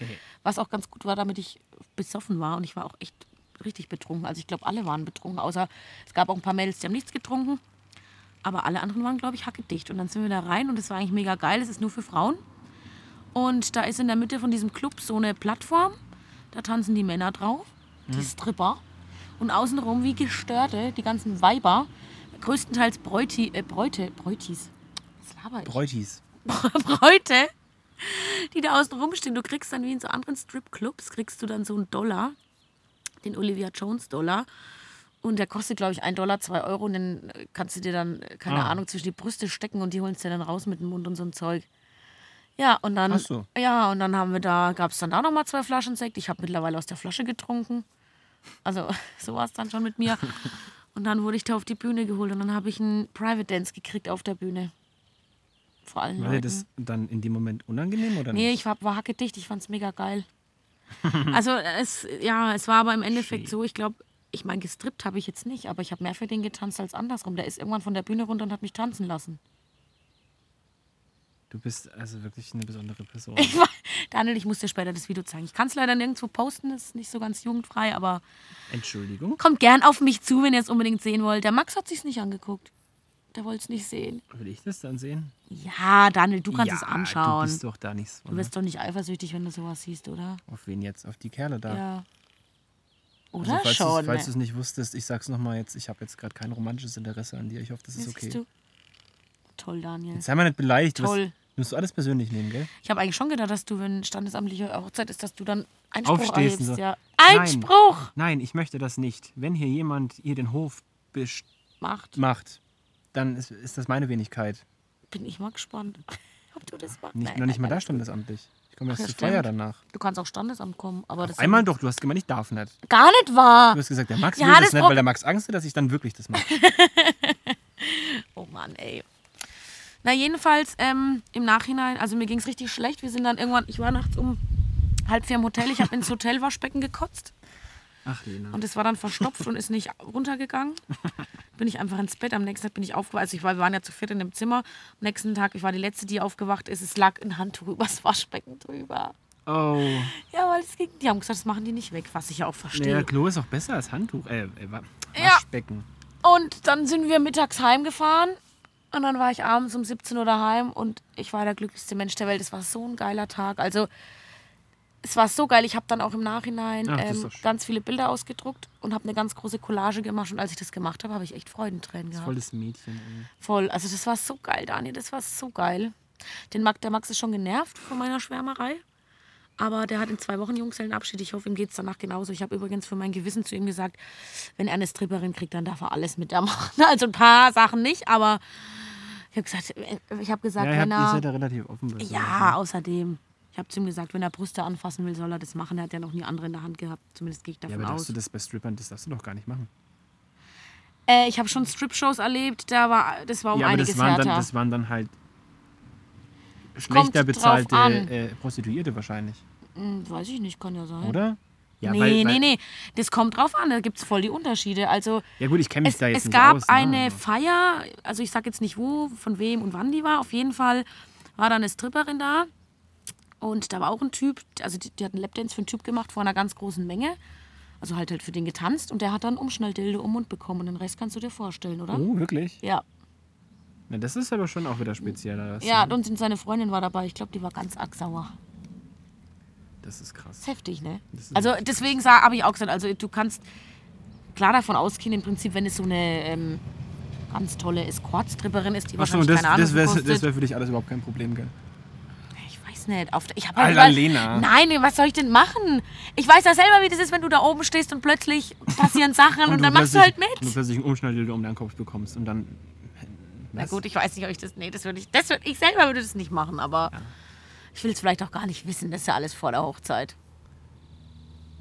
Was auch ganz gut war, damit ich besoffen war. Und ich war auch echt richtig betrunken. Also ich glaube, alle waren betrunken, außer es gab auch ein paar Mädels, die haben nichts getrunken. Aber alle anderen waren, glaube ich, hackedicht. Und dann sind wir da rein und es war eigentlich mega geil. Es ist nur für Frauen. Und da ist in der Mitte von diesem Club so eine Plattform. Da tanzen die Männer drauf, die Stripper. Und außenrum wie Gestörte, die ganzen Weiber. Größtenteils Bräuti, äh, Bräute, Bräutis. Was laber ich? Bräutis. Bräute, die da außen rumstehen. Du kriegst dann wie in so anderen Stripclubs, kriegst du dann so einen Dollar, den Olivia Jones Dollar. Und der kostet, glaube ich, 1 Dollar, 2 Euro. Und den äh, kannst du dir dann, äh, keine Ah. Ahnung, zwischen die Brüste stecken und die holst du dann raus mit dem Mund und so ein Zeug. Ja, und dann, Ach so. ja, und dann haben wir da, gab es dann da nochmal zwei Flaschen Sekt. Ich habe mittlerweile aus der Flasche getrunken. Also, so war es dann schon mit mir. Und dann wurde ich da auf die Bühne geholt und dann habe ich einen Private Dance gekriegt auf der Bühne. Vor allen War dir das dann in dem Moment unangenehm oder Nee, nicht? ich war, war hackedicht, ich fand's mega geil. also es, ja, es war aber im Endeffekt Schön. so, ich glaube, ich meine, gestrippt habe ich jetzt nicht, aber ich habe mehr für den getanzt als andersrum. Der ist irgendwann von der Bühne runter und hat mich tanzen lassen. Du bist also wirklich eine besondere Person. Ich war, Daniel, ich muss dir später das Video zeigen. Ich kann es leider nirgendwo posten, ist nicht so ganz jugendfrei, aber Entschuldigung. kommt gern auf mich zu, wenn ihr es unbedingt sehen wollt. Der Max hat sich's nicht angeguckt. Der wollte es nicht sehen. Will ich das dann sehen? Ja, Daniel, du kannst ja, es anschauen. Du bist doch da nicht so. Du Ne? wirst doch nicht eifersüchtig, wenn du sowas siehst, oder? Auf wen jetzt? Auf die Kerle da. Ja. Also, Oder falls schon? du's- Falls du es nicht wusstest, ich sag's nochmal jetzt, ich habe jetzt gerade kein romantisches Interesse an dir. Ich hoffe, das ist okay. du? Toll, Daniel. Jetzt sei mal nicht beleidigt. Du Toll. Du musst du alles persönlich nehmen, gell? Ich habe eigentlich schon gedacht, dass du, wenn standesamtliche Hochzeit ist, dass du dann Einspruch Aufstehst erhebst. so. Ja. Nein. Einspruch Nein, ich möchte das nicht. Wenn hier jemand hier den Hof macht. macht, dann ist, ist das meine Wenigkeit. Bin ich mal gespannt, ob du das machst. Nicht, Nein, noch nicht nein, mal da standesamtlich. Komme erst Ach ja, zur Feier stimmt. danach. Du kannst auch Standesamt kommen, aber das einmal doch, du hast gemeint, ich darf nicht. gar nicht wahr. Du hast gesagt, der Max Ja, will das das nicht, weil der Max Angst hat, dass ich dann wirklich das mache. Oh Mann, ey. Na, jedenfalls ähm, im Nachhinein, also mir ging es richtig schlecht. Wir sind dann irgendwann, ich war nachts um halb vier im Hotel, ich habe ins Hotelwaschbecken gekotzt Ach, Lena. und es war dann verstopft und ist nicht runtergegangen. Bin ich einfach ins Bett. Am nächsten Tag bin ich aufgewacht. Also ich war, wir waren ja zu viert in dem Zimmer. Am nächsten Tag, ich war die Letzte, die aufgewacht ist. Es lag ein Handtuch übers Waschbecken drüber. Oh. Ja, weil es ging. Die haben gesagt, das machen die nicht weg, was ich ja auch verstehe. Ja, Klo ist auch besser als Handtuch. Äh, äh Wa- Ja. Waschbecken. Und dann sind wir mittags heimgefahren. Und dann war ich abends um 17 Uhr daheim und ich war der glücklichste Mensch der Welt. Es war so ein geiler Tag. Also, es war so geil. Ich habe dann auch im Nachhinein Ach, ist ähm, ganz viele Bilder ausgedruckt und habe eine ganz große Collage gemacht. Und als ich das gemacht habe, habe ich echt Freudentränen gehabt. Voll das Mädchen. Ey. Voll. Also, das war so geil, Daniel. Das war so geil. Den Max, der Max ist schon genervt von meiner Schwärmerei. Aber der hat in zwei Wochen Junggesellenabschied. Ich hoffe, ihm geht es danach genauso. Ich habe übrigens für mein Gewissen zu ihm gesagt, wenn er eine Stripperin kriegt, dann darf er alles mit der machen. Also ein paar Sachen nicht, aber ich habe gesagt, ich habe gesagt, Ja, wenn er. seid ja relativ offen. Ja, ne? außerdem. Ich habe zu ihm gesagt, wenn er Brüste anfassen will, soll er das machen. Er hat ja noch nie andere in der Hand gehabt. Zumindest gehe ich Ja, davon aber aus. darfst du das bei Strippern, das darfst du doch gar nicht machen. Äh, ich habe schon Strip-Shows erlebt, da war, das war um ja, aber einiges das waren, härter. dann, das waren dann halt kommt schlechter drauf bezahlte an. äh, Prostituierte wahrscheinlich, Hm, weiß ich nicht, kann ja sein. oder? Ja, nee, weil, nee, weil, nee. Das kommt drauf an, da gibt es voll die Unterschiede. Also Ja gut, ich kenne mich es, da jetzt es nicht gab aus. ne, eine Feier, also ich sag jetzt nicht wo, von wem und wann die war. Auf jeden Fall war da eine Stripperin da. Und da war auch ein Typ, also die, die hat einen Lapdance für einen Typ gemacht vor einer ganz großen Menge. Also halt halt für den getanzt und der hat dann Umschnalldilde um Mund bekommen. Und den Rest kannst du dir vorstellen, oder? Oh, wirklich? Ja. Na, das ist aber schon auch wieder spezieller. Das, Ja, und seine Freundin war dabei. Ich glaube, die war ganz arg sauer. das ist krass. ist heftig, ne? Das Also deswegen habe ich auch gesagt, also du kannst klar davon ausgehen, im Prinzip, wenn es so eine ähm, ganz tolle Escort-Stripperin ist, die Achso, wahrscheinlich das, keine Ahnung das wäre das wär für dich alles überhaupt kein Problem, gell? Nicht. Auf, ich hab halt Alter, Lena. Nein, was soll ich denn machen? Ich weiß ja selber, wie das ist, wenn du da oben stehst und plötzlich passieren Sachen und, dann machst du halt plötzlich- Und du mit. plötzlich einen Umschnalldildo um deinen Kopf bekommst und dann... Na Was? gut, ich weiß nicht, ob ich das. Nee, das würde ich. Das würd, ich selber würde das nicht machen, aber ich will es vielleicht auch gar nicht wissen. Das ist ja alles vor der Hochzeit.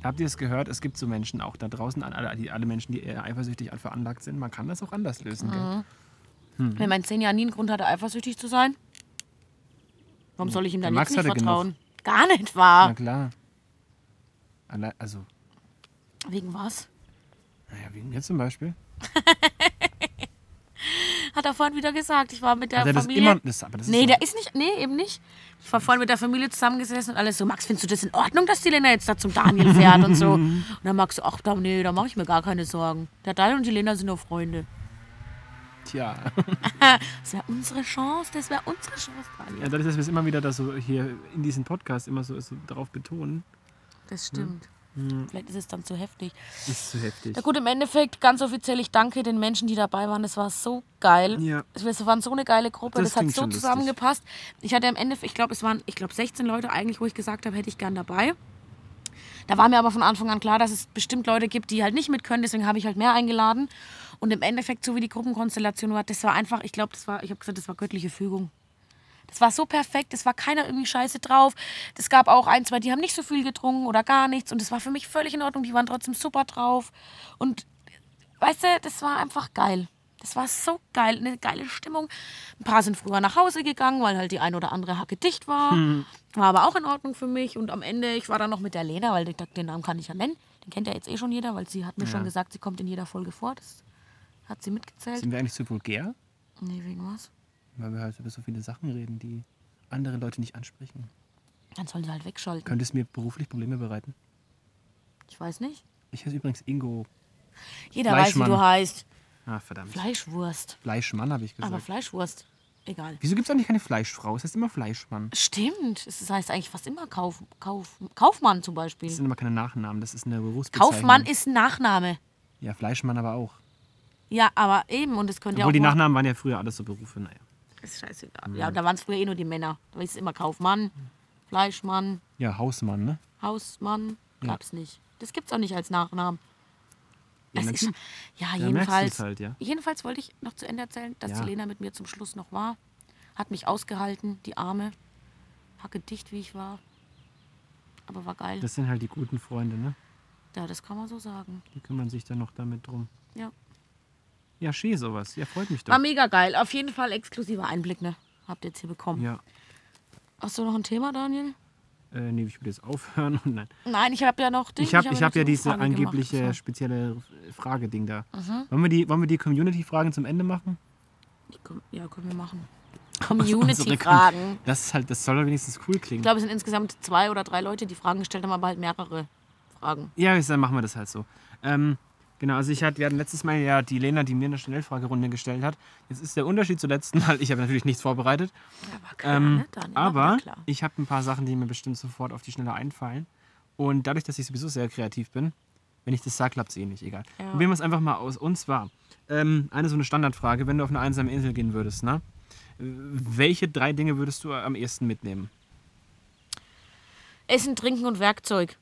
Habt ihr es gehört? Es gibt so Menschen auch da draußen, alle, alle Menschen, die eher eifersüchtig veranlagt sind. Man kann das auch anders lösen, gell? Mhm. Wenn mein zehn Jahren nie einen Grund hatte, eifersüchtig zu sein, warum soll ich ihm dann jetzt nicht vertrauen? Gar nicht wahr. Na klar. Alle, also, Wegen was? naja, wegen mir zum Beispiel. Hat er vorhin wieder gesagt. Ich war mit der Hat er das Familie. immer... Das, aber das nee, ist der ist nicht. Nee, eben nicht. Ich war vorhin mit der Familie zusammengesessen und alles so, Max, findest du das in Ordnung, dass die Lena jetzt da zum Daniel fährt und so? Und dann Max ach da, nee, da mache ich mir gar keine Sorgen. Der Daniel und die Lena sind nur Freunde. Tja. Das wäre unsere Chance, das wäre unsere Chance, Daniel. Ja, dadurch, dass wir es immer wieder da so hier in diesem Podcast immer so, so drauf betonen, Das stimmt. Vielleicht ist es dann zu heftig. ist zu heftig. Ja gut, im Endeffekt, ganz offiziell, ich danke den Menschen, die dabei waren. Das war so geil. Ja. Es waren so eine geile Gruppe. Das Das, hat so schon lustig. zusammengepasst. Ich hatte im Endeffekt, ich glaube, es waren, ich glaube, 16 Leute eigentlich, wo ich gesagt habe, hätte ich gern dabei. Da war mir aber von Anfang an klar, dass es bestimmt Leute gibt, die halt nicht mit können. Deswegen habe ich halt mehr eingeladen. Und im Endeffekt, so wie die Gruppenkonstellation war, das war einfach, ich glaube, das war, ich habe gesagt, das war göttliche Fügung. Das war so perfekt, es war keiner irgendwie scheiße drauf. Es gab auch ein, zwei, die haben nicht so viel getrunken oder gar nichts. Und das war für mich völlig in Ordnung. Die waren trotzdem super drauf. Und weißt du, das war einfach geil. Das war so geil, eine geile Stimmung. Ein paar sind früher nach Hause gegangen, weil halt die ein oder andere Hacke dicht war. War aber auch in Ordnung für mich. Und am Ende, ich war dann noch mit der Lena, weil den Namen kann ich ja nennen. Den kennt ja jetzt eh schon jeder, weil sie hat mir schon gesagt, sie kommt in jeder Folge vor. Das hat sie mitgezählt. Sind wir eigentlich zu vulgär? Nee, wegen was? Weil wir halt über so viele Sachen reden, die andere Leute nicht ansprechen. Dann sollen sie halt wegschalten. Könnte es mir beruflich Probleme bereiten? Ich weiß nicht. Ich heiße übrigens Ingo. Jeder weiß, wie du heißt. Ah, verdammt. Fleischwurst. Fleischmann habe ich Aber gesagt. Fleischwurst. Egal. Wieso gibt es eigentlich keine Fleischfrau? Es heißt immer Fleischmann. Stimmt. Es heißt eigentlich fast immer Kauf, Kauf, Kaufmann zum Beispiel. Das sind immer keine Nachnamen, das ist eine Berufsbezeichnung. Kaufmann ist ein Nachname. Ja, Fleischmann aber auch. Ja, aber eben. Und es könnte ja Obwohl auch die mal- Nachnamen waren ja früher alles so Berufe, naja. Ist scheißegal. Ja, und da waren es früher eh nur die Männer. Da ist es immer Kaufmann, Fleischmann, Ja, Hausmann, ne? Hausmann. Gab's nicht. Das gibt's auch nicht als Nachnamen. Ja, ist, ja, merkst jedenfalls. du's halt, ja. Jedenfalls wollte ich noch zu Ende erzählen, dass Ja. die Lena mit mir zum Schluss noch war. Hat mich ausgehalten, die Arme. Hacke dicht, wie ich war. Aber war geil. Das sind halt die guten Freunde, ne? ja, das kann man so sagen. Die kümmern sich dann noch damit drum. Ja. Ja, schön sowas. Ja, freut mich doch. War mega geil. Auf jeden Fall exklusiver Einblick, ne? habt ihr jetzt hier bekommen. Ja. Hast du noch ein Thema, Daniel? Äh, nee, ich würde jetzt aufhören. Nein. Nein, ich habe ja noch Ding, Ich habe hab ich hab ja diese gemacht. angebliche So. Mhm. spezielle Frage-Ding da. Wollen wir die, wollen wir die Community-Fragen zum Ende machen? Ja, können wir machen. Unsere Community-Fragen. Das ist halt, das soll doch wenigstens cool klingen. Ich glaube, es sind insgesamt zwei oder drei Leute, die Fragen gestellt haben, aber halt mehrere Fragen. Ja, dann machen wir das halt so. Ähm, genau, also ich hatte, wir hatten letztes Mal ja die Lena, die mir eine Schnellfragerunde gestellt hat. Jetzt ist der Unterschied zum letzten Mal, ich habe natürlich nichts vorbereitet. Ja, klar, Ähm, ne, aber klar. ich habe ein paar Sachen, die mir bestimmt sofort auf die Schnelle einfallen. Und dadurch, dass ich sowieso sehr kreativ bin, wenn ich das sage, klappt es eh nicht, egal. Ja. Probieren wir es einfach mal aus. Und zwar, ähm, eine so eine Standardfrage, wenn du auf eine einsame Insel gehen würdest, ne? Welche drei Dinge würdest du am ehesten mitnehmen? Essen, Trinken und Werkzeug.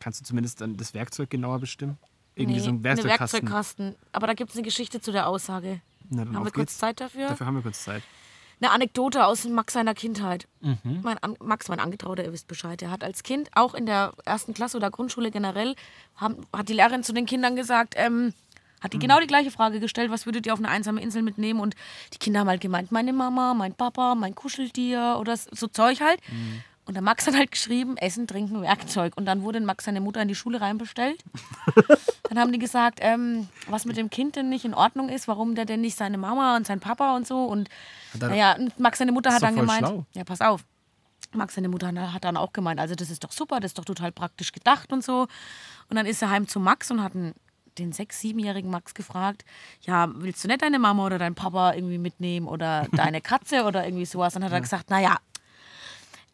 Kannst du zumindest dann das Werkzeug genauer bestimmen? Irgendwie Nee, so ein Werkzeugkasten. Werkzeugkasten. Aber da gibt es eine Geschichte zu der Aussage. Na, Haben wir kurz geht's. Zeit dafür? Dafür haben wir kurz Zeit. Eine Anekdote aus Max seiner Kindheit. Mhm. Mein An Max, mein Angetrauter, ihr wisst Bescheid. Er hat als Kind, auch in der ersten Klasse oder Grundschule generell, haben, hat die Lehrerin zu den Kindern gesagt, ähm, hat Mhm. die genau die gleiche Frage gestellt, was würdet ihr auf eine einsame Insel mitnehmen? Und die Kinder haben halt gemeint, meine Mama, mein Papa, mein Kuscheltier oder so Zeug halt. Mhm. Und der Max hat halt geschrieben, Essen, Trinken, Werkzeug. Und dann wurde Max seine Mutter in die Schule reinbestellt. dann haben die gesagt, ähm, was mit dem Kind denn nicht in Ordnung ist, warum der denn nicht seine Mama und sein Papa und so. Und naja, und Max seine Mutter hat dann gemeint, schlau. ja, pass auf. Max, seine Mutter hat dann auch gemeint, also das ist doch super, das ist doch total praktisch gedacht und so. Und dann ist er heim zu Max und hat einen- den sechs-, siebenjährigen Max gefragt, ja, willst du nicht deine Mama oder deinen Papa irgendwie mitnehmen oder deine Katze oder irgendwie sowas? Dann hat er gesagt, naja,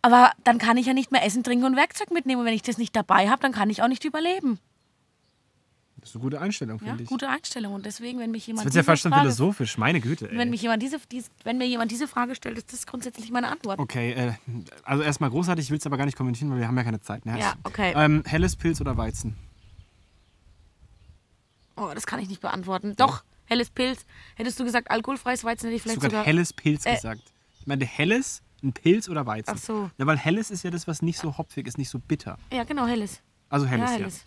aber dann kann ich ja nicht mehr Essen, Trinken und Werkzeug mitnehmen. Und wenn ich das nicht dabei habe, dann kann ich auch nicht überleben. Das ist eine gute Einstellung, Ja, finde ich. gute Einstellung. Und deswegen, wenn mich Das jemand wird ja fast schon philosophisch, meine Güte. Ey. wenn, mich jemand diese, dies, wenn mir jemand diese Frage stellt, ist das grundsätzlich meine Antwort. Okay, äh, also erstmal großartig, ich will es aber gar nicht kommentieren, weil wir haben ja keine Zeit. Ne? Ja, okay. Ähm, helles Pilz oder Weizen? Oh, das kann ich nicht beantworten. Doch, helles Pilz. Hättest du gesagt, alkoholfreies Weizen, hätte ich vielleicht gerade sogar. helles Pilz Äh. gesagt? Ich meine, helles, ein Pilz oder Weizen? Ach so. Ja, weil helles ist ja das, was nicht so hopfig ist, nicht so bitter. Ja, genau, helles. Also helles, ja, ja. helles.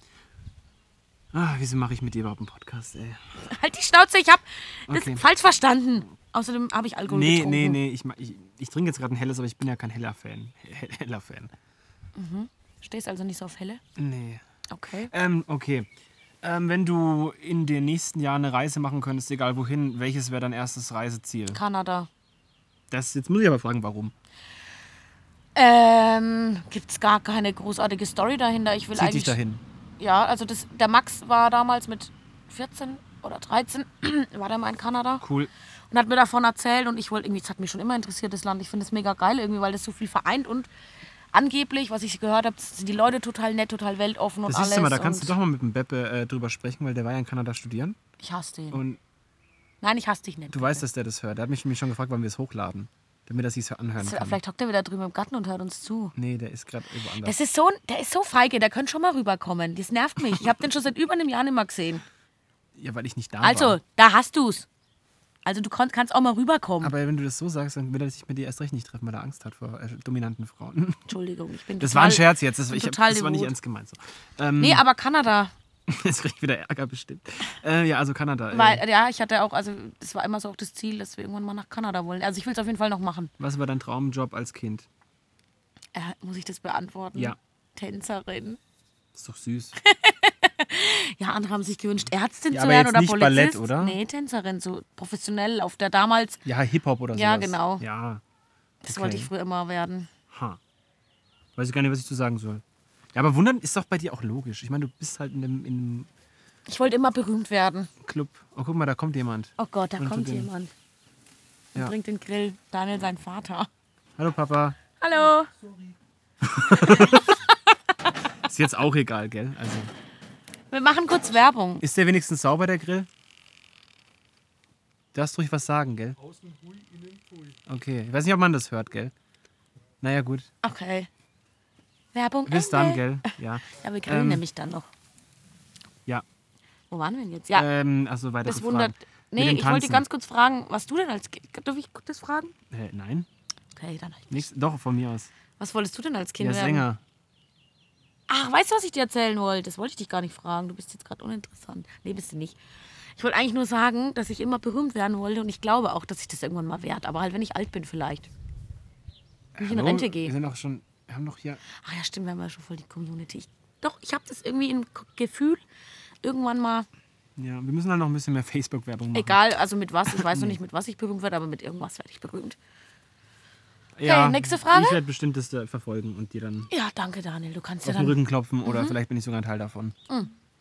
Ah, wieso mache ich mit dir überhaupt einen Podcast, ey? Halt die Schnauze, ich hab das Okay. falsch verstanden. Außerdem habe ich Alkohol Nee, getrunken. nee, nee, ich, ich, ich trinke jetzt gerade ein helles, aber ich bin ja kein heller Fan. He- Heller Fan. Stehst also nicht so auf helle? Nee. Okay. Ähm, okay. Ähm, wenn du in den nächsten Jahren eine Reise machen könntest, egal wohin, welches wäre dein erstes Reiseziel? Kanada. Das, jetzt muss ich aber fragen, warum. Ähm, gibt's gar keine großartige Story dahinter. Ich will Zieht eigentlich. dich dahin. Ja, also das, der Max war damals mit 14 oder 13, war der mal in Kanada Cool. und hat mir davon erzählt und ich wollte irgendwie, es hat mich schon immer interessiert, das Land. Ich finde es mega geil irgendwie, weil das so viel vereint und angeblich, was ich gehört habe, sind die Leute total nett, total weltoffen und Das alles. mal, da kannst du doch mal mit dem Beppe äh, drüber sprechen, weil der war ja in Kanada studieren. Ich hasse den. Und Nein, ich hasse dich nicht. du weißt, dass der das hört. Der hat mich nämlich schon gefragt, wann wir es hochladen. Damit er sich anhören Das- kann. Vielleicht hockt er wieder drüben im Garten und hört uns zu. Nee, der ist gerade irgendwo anders. Das ist so, der ist so feige, der könnte schon mal rüberkommen. Das nervt mich. Ich habe den schon seit über einem Jahr nicht mehr gesehen. Ja, weil ich nicht da Also, war. da hast du's. Also du kannst auch mal rüberkommen. Aber wenn du das so sagst, dann will er sich mit dir erst recht nicht treffen, weil er Angst hat vor äh, dominanten Frauen. Entschuldigung, ich bin Das total, war ein Scherz jetzt. Das, ich hab, total das war nicht ernst gemeint. So. Ähm, Nee, aber Kanada. Jetzt krieg ich wieder Ärger bestimmt. Äh, ja, also Kanada. Äh, Weil, ja, ich hatte auch, also das war immer so auch das Ziel, dass wir irgendwann mal nach Kanada wollen. Also ich will es auf jeden Fall noch machen. was war dein Traumjob als Kind? Äh, muss ich das beantworten? Ja. Tänzerin. ist doch süß. Ja, andere haben sich gewünscht, Ärztin Ja, zu werden oder nicht Polizist. Ballett, oder? Nee, Tänzerin, so professionell auf der damals. Ja, Hip-Hop oder so. Ja, genau. Ja. Das Okay. wollte ich früher immer werden. Ha. Weiß ich gar nicht, was ich zu sagen soll. Ja, aber wundern ist doch bei dir auch logisch. Ich meine, du bist halt in einem, in einem Ich wollte immer berühmt werden. Club. Oh, guck mal, da kommt jemand. Oh Gott, da Und kommt den- jemand. Und Ja. bringt den Grill. Daniel, sein Vater. Hallo Papa. Hallo. Ist jetzt auch egal, gell? Also, Wir machen kurz Werbung. ist der wenigstens sauber, der Grill? Du darfst ruhig was sagen, gell? Okay, ich weiß nicht, ob man das hört, gell? Naja, gut. Okay. Werbung. Bis Ende. dann, gell? Ja. Ja, wir grillen Ähm, nämlich dann noch. Ja. Wo waren wir denn jetzt? Ja, Ähm, also weitere das wundert. Fragen. Nee, ich wollte ganz kurz fragen, was du denn als Kind. Darf ich das fragen? Äh, nein, Okay, dann nicht. nichts. Doch, von mir aus. Was wolltest du denn als Kind Ja, werden? Sänger. Ach, weißt du, was ich dir erzählen wollte? Das wollte ich dich gar nicht fragen. Du bist jetzt gerade uninteressant. Nee, bist du nicht. Ich wollte eigentlich nur sagen, dass ich immer berühmt werden wollte und ich glaube auch, dass ich das irgendwann mal werde. Aber halt, wenn ich alt bin vielleicht. Wenn ich in Rente Wir gehe. sind auch schon, wir haben doch hier. Ach ja, stimmt, wir haben ja schon voll die Community. Ich, doch, ich habe das irgendwie im Gefühl, irgendwann mal, Ja, wir müssen halt noch ein bisschen mehr Facebook-Werbung machen. egal, also mit was, ich weiß noch nicht, mit was ich berühmt werde, aber mit irgendwas werde ich berühmt. Ja, nächste Frage? Ich werde bestimmt das da verfolgen und dir dann Ja, danke, Daniel. Du kannst ja auf den dann. Rücken klopfen oder Mhm. vielleicht bin ich sogar ein Teil davon.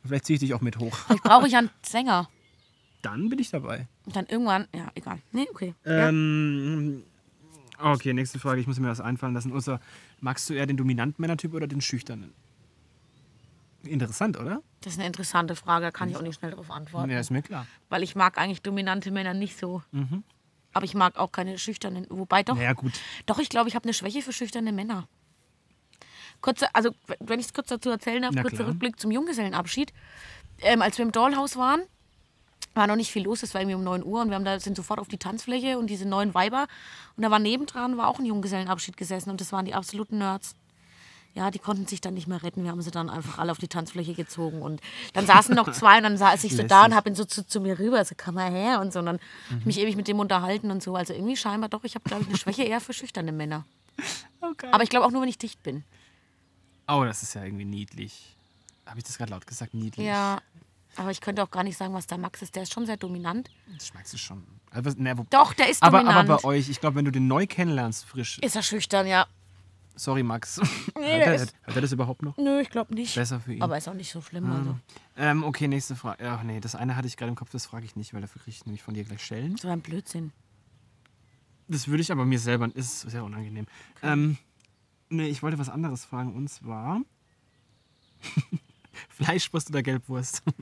Vielleicht ziehe ich dich auch mit hoch. Vielleicht brauche ich ja einen Sänger. Dann bin ich dabei. Und dann irgendwann, ja, egal. Nee, okay. ja. Ähm, okay, nächste Frage. Ich muss mir was einfallen lassen. Außer, magst du eher den dominanten Männertyp oder den schüchternen? Interessant, oder? Das ist eine interessante Frage, da kann ich auch nicht schnell darauf antworten. Ja, ist mir klar. Weil ich mag eigentlich dominante Männer nicht so. Aber ich mag auch keine schüchternen. Wobei doch. Naja, gut. Doch, ich glaube, ich habe eine Schwäche für schüchterne Männer. Kurzer, also wenn ich es kurz dazu erzählen darf, kurzer. Rückblick zum Junggesellenabschied. Ähm, als wir im Dollhaus waren, war noch nicht viel los, es war irgendwie um 9 Uhr und wir haben da, sind sofort auf die Tanzfläche und diese neuen Weiber. Und da war nebendran war auch ein Junggesellenabschied gesessen und das waren die absoluten Nerds. Ja, die konnten sich dann nicht mehr retten. Wir haben sie dann einfach alle auf die Tanzfläche gezogen. Und dann saßen noch zwei und dann saß ich so da und Lässig. habe ihn so zu, zu mir rüber, so komm mal her und so. Und dann ich mich ewig mit dem unterhalten und so. Also irgendwie scheinbar doch, ich habe, glaube ich, eine Schwäche eher für schüchterne Männer. Okay. Aber ich glaube auch nur, wenn ich dicht bin. Oh, das ist ja irgendwie niedlich. Habe ich das gerade laut gesagt? Niedlich. Ja, aber ich könnte auch gar nicht sagen, was der Max ist. Der ist schon sehr dominant. Das schmeckst du schon. Also, ne, wo, Doch, der ist aber, dominant. aber bei euch, ich glaube, wenn du den neu kennenlernst, frisch. ist er schüchtern, ja. Sorry, Max. Nee, hört, er, ist- hört er das überhaupt noch? Nö, ich glaube nicht. Besser für ihn. Aber ist auch nicht so schlimm. Also. Ähm, okay, nächste Frage. Ach nee, das eine hatte ich gerade im Kopf, das frage ich nicht, weil dafür kriege ich nämlich von dir gleich Schellen. So ein Blödsinn. Das würde ich aber mir selber, ist sehr unangenehm. Ähm, nee, ich wollte was anderes fragen und zwar Fleischwurst oder Gelbwurst?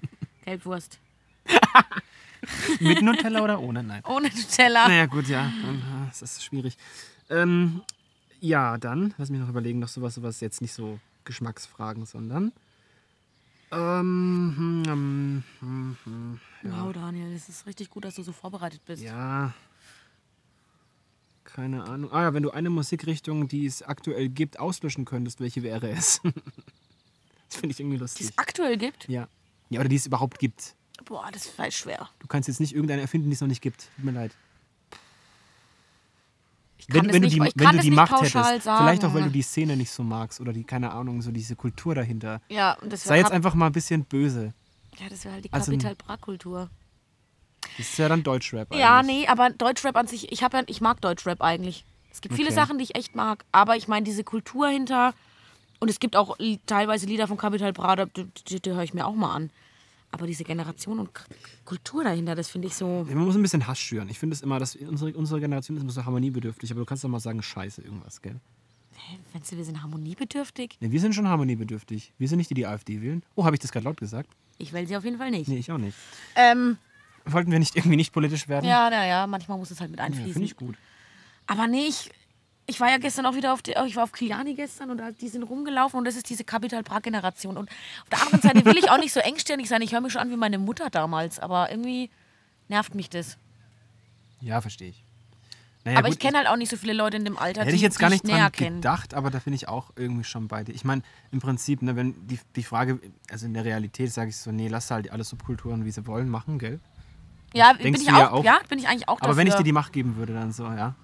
Gelbwurst. Mit Nutella oder ohne? Nein. Ohne Nutella. Naja, gut, ja. äh, Das ist schwierig. Ähm, ja, dann, lass mich noch überlegen, noch sowas, sowas jetzt nicht so Geschmacksfragen, sondern. Ähm, hm, hm, hm, hm, Wow, Daniel, es ist richtig gut, dass du so vorbereitet bist. ja. Keine Ahnung. Ah ja, wenn du eine Musikrichtung, die es aktuell gibt, auslöschen könntest, welche wäre es? das finde ich irgendwie Die lustig. es aktuell gibt? Ja. Ja, oder die es überhaupt gibt. Boah, das ist voll schwer. Du kannst jetzt nicht irgendeine erfinden, die es noch nicht gibt. Tut mir leid. Ich kann wenn, es wenn nicht, du die, ich wenn kann du es die nicht Macht hättest. sagen. Vielleicht auch, weil du die Szene nicht so magst oder die, keine Ahnung, so diese Kultur dahinter. Ja, und das Sei wäre jetzt einfach mal ein bisschen böse. ja, das wär halt die also- Kapital Bra-Kultur. Das ist ja dann Deutschrap eigentlich. Ja, nee, aber Deutschrap an sich, ich, hab ja, ich mag Deutschrap eigentlich. Es gibt viele Okay. Sachen, die ich echt mag, aber ich meine, diese Kultur hinter. Und es gibt auch teilweise Lieder von Capital Bra, die, die, die höre ich mir auch mal an. Aber diese Generation und Kultur dahinter, das finde ich so. Man muss ein bisschen Hass schüren. Ich finde es immer, dass unsere, unsere Generation ist immer so harmoniebedürftig, aber du kannst doch mal sagen, scheiße, irgendwas, gell? Findest du, wir sind harmoniebedürftig? Nee, wir sind schon harmoniebedürftig. Wir sind nicht die, die AfD wählen. Oh, habe ich das gerade laut gesagt? Ich wähle sie auf jeden Fall nicht. Nee, ich auch nicht. Ähm, Wollten wir nicht irgendwie nicht politisch werden? ja, naja, manchmal muss es halt mit Ja, einfließen. finde ich gut. Aber nee, ich, ich war ja gestern auch wieder auf, die, ich war auf Kiliani gestern und die sind rumgelaufen und das ist diese Capital Bra Generation. Und auf der anderen Seite will ich auch nicht so engstirnig sein. Ich höre mich schon an wie meine Mutter damals, aber irgendwie nervt mich das. Ja, verstehe ich. Naja, aber gut, ich kenne halt auch nicht so viele Leute in dem Alter, Hätte die, ich jetzt gar nicht dran gedacht, aber da bin ich auch irgendwie schon bei dir. Ich meine, im Prinzip, ne, wenn die, die Frage, also in der Realität sage ich so, nee, lass halt alle Subkulturen, wie sie wollen, machen, gell? Ja, bin ich du ja auch, auch? ja, bin ich eigentlich auch Aber wenn ich dir dafür. die Macht geben würde, dann so, ja.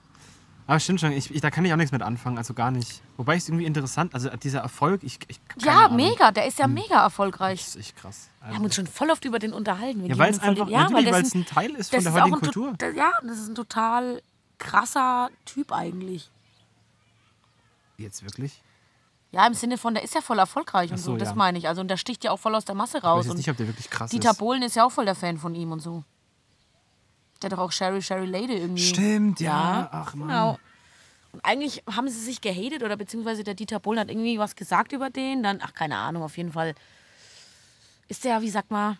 Aber stimmt schon, ich, ich, da kann ich auch nichts mit anfangen, also gar nicht. Wobei ich es irgendwie interessant, also dieser Erfolg, ich, ich Ja, Ahnung, mega, der ist ja mega erfolgreich. Das ist echt krass. Wir Also, haben uns schon voll oft über den unterhalten. Wir ja, weil es einfach, in- ja, natürlich, weil es ein Teil ist von der heutigen ein, Kultur. Ja, das ist ein total krasser Typ eigentlich. Jetzt wirklich? Ja, im Sinne von, der ist ja voll erfolgreich und so, so, das ja. meine ich. Also, und der sticht ja auch voll aus der Masse Ich raus. weiß jetzt Und nicht, ob der wirklich krass Dieter ist. Bohlen ist ja auch voll der Fan von ihm und so. Der hat doch auch Sherry Sherry Lady irgendwie. Stimmt, ja. Ja, Ach man. Genau. Und eigentlich haben sie sich gehatet oder beziehungsweise der Dieter Bohlen hat irgendwie was gesagt über den. Dann, ach, keine Ahnung, auf jeden Fall ist der, wie sagt man,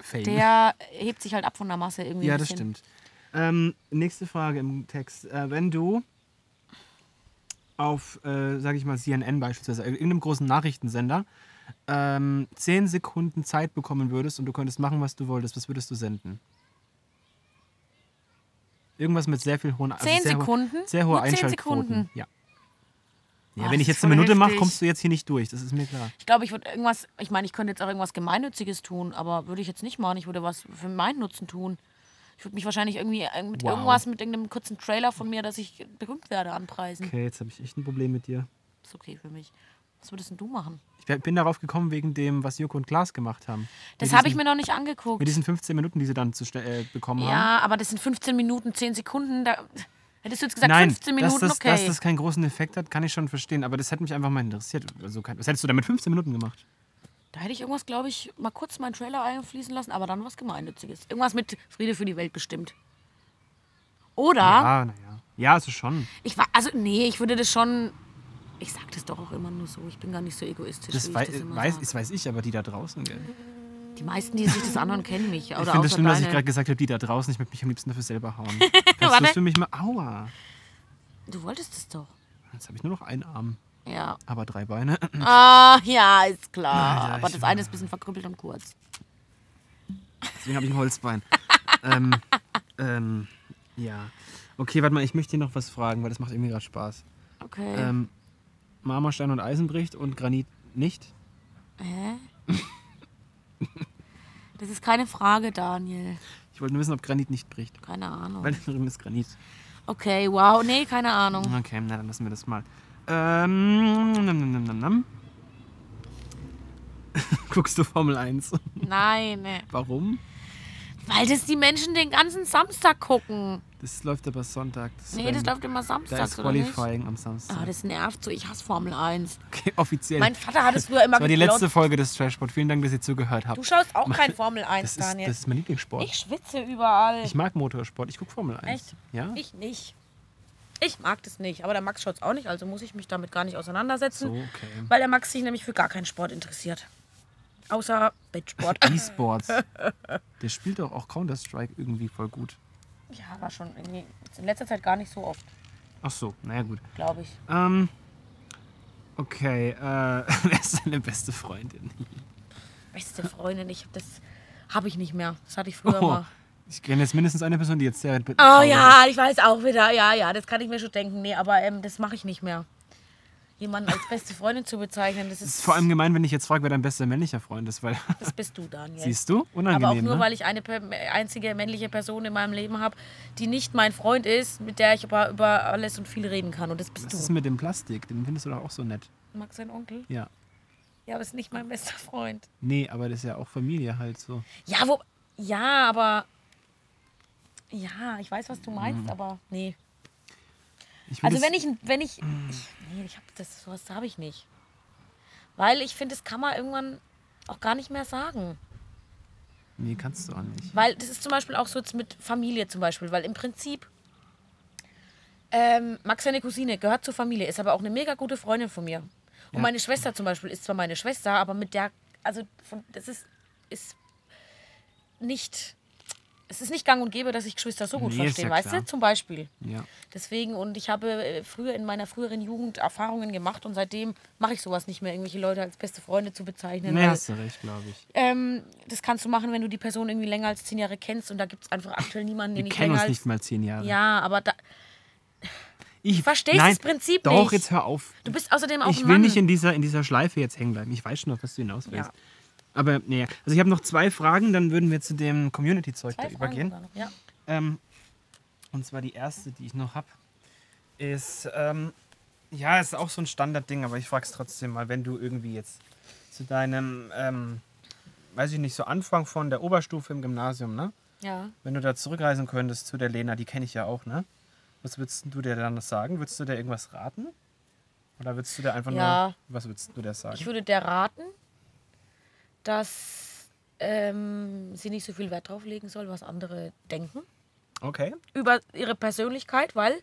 Fame. der hebt sich halt ab von der Masse irgendwie. Ja, ein das stimmt. Ähm, nächste Frage im Text. Äh, wenn du auf, äh, sage ich mal, CNN beispielsweise, irgendeinem großen Nachrichtensender, ähm, 10 Sekunden Zeit bekommen würdest und du könntest machen, was du wolltest, was würdest du senden? Irgendwas mit sehr viel hohen also Zehn sehr ho- Sekunden? Sehr hohe Nur zehn Einschaltquoten. Sekunden? Ja. Ja, Oh, wenn ich jetzt eine Minute mache, kommst du jetzt hier nicht durch. Das ist mir klar. Ich glaube, ich würde irgendwas, ich meine, ich könnte jetzt auch irgendwas Gemeinnütziges tun, aber würde ich jetzt nicht machen. Ich würde was für meinen Nutzen tun. Ich würde mich wahrscheinlich irgendwie äh, mit Wow. irgendwas, mit irgendeinem kurzen Trailer von mir, dass ich berühmt werde, anpreisen. Okay, jetzt habe ich echt ein Problem mit dir. Ist okay für mich. Was würdest denn du machen? Ich bin darauf gekommen wegen dem, was Joko und Klaas gemacht haben. Das habe ich mir noch nicht angeguckt. Mit diesen 15 Minuten, die sie dann zu, äh, bekommen haben. Ja, aber das sind 15 Minuten, 10 Sekunden. Da hättest du jetzt gesagt, Nein, 15 Minuten, dass, das, okay. dass das keinen großen Effekt hat, kann ich schon verstehen. Aber das hätte mich einfach mal interessiert. Also, was hättest du da mit 15 Minuten gemacht? Da hätte ich irgendwas, glaube ich, mal kurz meinen Trailer einfließen lassen, aber dann was Gemeinnütziges. Irgendwas mit Friede für die Welt bestimmt. Oder, Ja, naja. Ja, also schon. ich war, also nee, ich würde das schon, ich sag das doch auch immer nur so, ich bin gar nicht so egoistisch, Das, wei das weiß, das weiß ich, aber die da draußen, gell? Die meisten, die sich das anhören, kennen mich. Oder Ich finde es schlimm, dass ich deine. gerade gesagt habe, die da draußen, ich möchte mich am liebsten dafür selber hauen. Kannst du für mich mal. Aua. Du wolltest es doch. Jetzt habe ich nur noch einen Arm, Ja. aber drei Beine. Ah, ja, ist klar. Alter, aber das eine ist ein bisschen verkrüppelt und kurz. Deswegen habe ich ein Holzbein. ähm, ähm, ja. Okay, warte mal, ich möchte dir noch was fragen, weil das macht irgendwie gerade Spaß. Okay. Ähm, Marmorstein und Eisen bricht und Granit nicht? Hä? Das ist keine Frage, Daniel. Ich wollte nur wissen, ob Granit nicht bricht. Keine Ahnung. Weil drin ist Granit. Okay, wow. Nee, keine Ahnung. Okay, na dann lassen wir das mal. Ähm, nam, nam, nam, nam. Guckst du Formel 1? Nein. nee. Warum? Weil das die Menschen den ganzen Samstag gucken. Das läuft aber Sonntag. Das Nee, das läuft immer Da samstags, ist oder nicht? Qualifying am Samstag. Ah, das nervt so. Ich hasse Formel 1. okay, offiziell. Mein Vater hat es früher immer das war die letzte Folge des Trashpod. Vielen Dank, dass ihr zugehört habt. Du schaust auch kein Formel 1, das, ist, Daniel. das ist mein Lieblingssport. ich schwitze überall. Ich mag Motorsport. Ich gucke Formel 1. Echt? Ja? Ich nicht. Ich mag das nicht. Aber der Max schaut es auch nicht, also muss ich mich damit gar nicht auseinandersetzen. So, okay. Weil der Max sich nämlich für gar keinen Sport interessiert. Außer Bettsport. E-Sports. Der spielt doch auch Counter-Strike irgendwie voll gut. ja, war schon irgendwie in letzter Zeit gar nicht so oft, Ach so, naja gut. glaube ich. Ähm, okay, äh, wer ist deine beste Freundin? Beste Freundin, ich hab das habe ich nicht mehr. Das hatte ich früher Oh, mal. ich kenne jetzt mindestens eine Person, die jetzt sehr Oh ja, ich weiß auch wieder. Ja, ja, das kann ich mir schon denken. Nee, aber ähm, das mache ich nicht mehr. Jemanden als beste Freundin zu bezeichnen, das ist. ist, ist vor allem gemein, wenn ich jetzt frage, wer dein bester männlicher Freund ist, weil, das bist du, Daniel. siehst du, unangenehm, Aber auch nur, ne? weil ich eine einzige männliche Person in meinem Leben habe, die nicht mein Freund ist, mit der ich aber über alles und viel reden kann. Und das bist Was ist du. mit dem Plastik? Den findest du doch auch so nett. Mag sein Onkel? Ja. Ja, aber ist nicht mein bester Freund. Nee, aber das ist ja auch Familie halt so. Ja, wo. Ja, aber. Ja, ich weiß, was du meinst, aber nee. Also wenn ich, wenn ich, ich nee, ich habe das, sowas habe ich nicht, weil ich finde, das kann man irgendwann auch gar nicht mehr sagen, Nee, kannst du auch nicht. weil das ist zum Beispiel auch so jetzt mit Familie zum Beispiel, weil im Prinzip ähm, Max seine Cousine gehört zur Familie, ist aber auch eine mega gute Freundin von mir und Ja. meine Schwester zum Beispiel ist zwar meine Schwester, aber mit der, also von, das ist ist nicht es ist nicht gang und gäbe, dass ich Geschwister so gut Nee, verstehe, ja weißt klar. du? Zum Beispiel. Ja. Deswegen, und ich habe äh, früher in meiner früheren Jugend Erfahrungen gemacht und seitdem mache ich sowas nicht mehr, irgendwelche Leute als beste Freunde zu bezeichnen. Nee, weil, hast du recht, glaube ich. ähm, das kannst du machen, wenn du die Person irgendwie länger als zehn Jahre kennst und da gibt es einfach aktuell niemanden, den Wir ich kennen länger uns als. nicht mal zehn Jahre. Ja, aber da, ich verstehst nein, das Prinzip Doch, nicht. jetzt hör auf. du bist außerdem auch Ich will Mann. nicht in dieser, in dieser Schleife jetzt hängen bleiben. Ich weiß schon, auf was du hinaus willst. Ja. Aber nee, also ich habe noch zwei Fragen, dann würden wir zu dem Community-Zeug da Fragen übergehen. sogar noch, Ja. Ähm, und zwar die erste, die ich noch habe, ist, ähm, ja, ist auch so ein Standardding, aber ich frage es trotzdem mal, wenn du irgendwie jetzt zu deinem, ähm, weiß ich nicht, so Anfang von der Oberstufe im Gymnasium, ne? ja. Wenn du da zurückreisen könntest zu der Lena, die kenne ich ja auch, ne? Was würdest du dir dann sagen? Würdest du dir irgendwas raten? Oder würdest du dir einfach Ja. nur, was würdest du dir sagen? Ich würde der raten, dass ähm, sie nicht so viel Wert drauf legen soll, was andere denken. Okay. über ihre Persönlichkeit, weil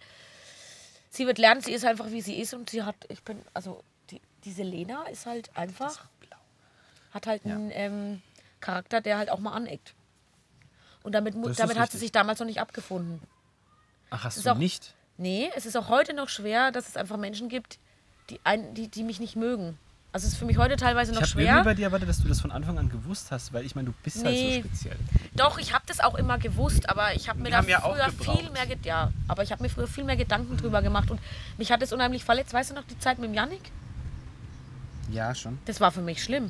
sie wird lernen, sie ist einfach wie sie ist und sie hat, ich bin, also die, diese Lena ist halt einfach, hat halt Ja. einen ähm, Charakter, der halt auch mal aneckt. Und damit, damit hat sie sich damals noch nicht abgefunden. Ach, hast du auch- nicht? Nee, es ist auch heute noch schwer, dass es einfach Menschen gibt, die, ein, die, die mich nicht mögen. Also es ist für mich heute teilweise noch ich habe irgendwie schwer. bei dir erwartet, dass du das von Anfang an gewusst hast, weil ich meine, du bist Nee. halt so speziell. Doch, ich habe das auch immer gewusst, aber ich habe mir da ja früher viel mehr, ja, aber ich habe mir früher viel mehr Gedanken drüber gemacht und mich hat es unheimlich verletzt. Weißt du noch die Zeit mit dem Yannick? Ja, schon. Das war für mich schlimm.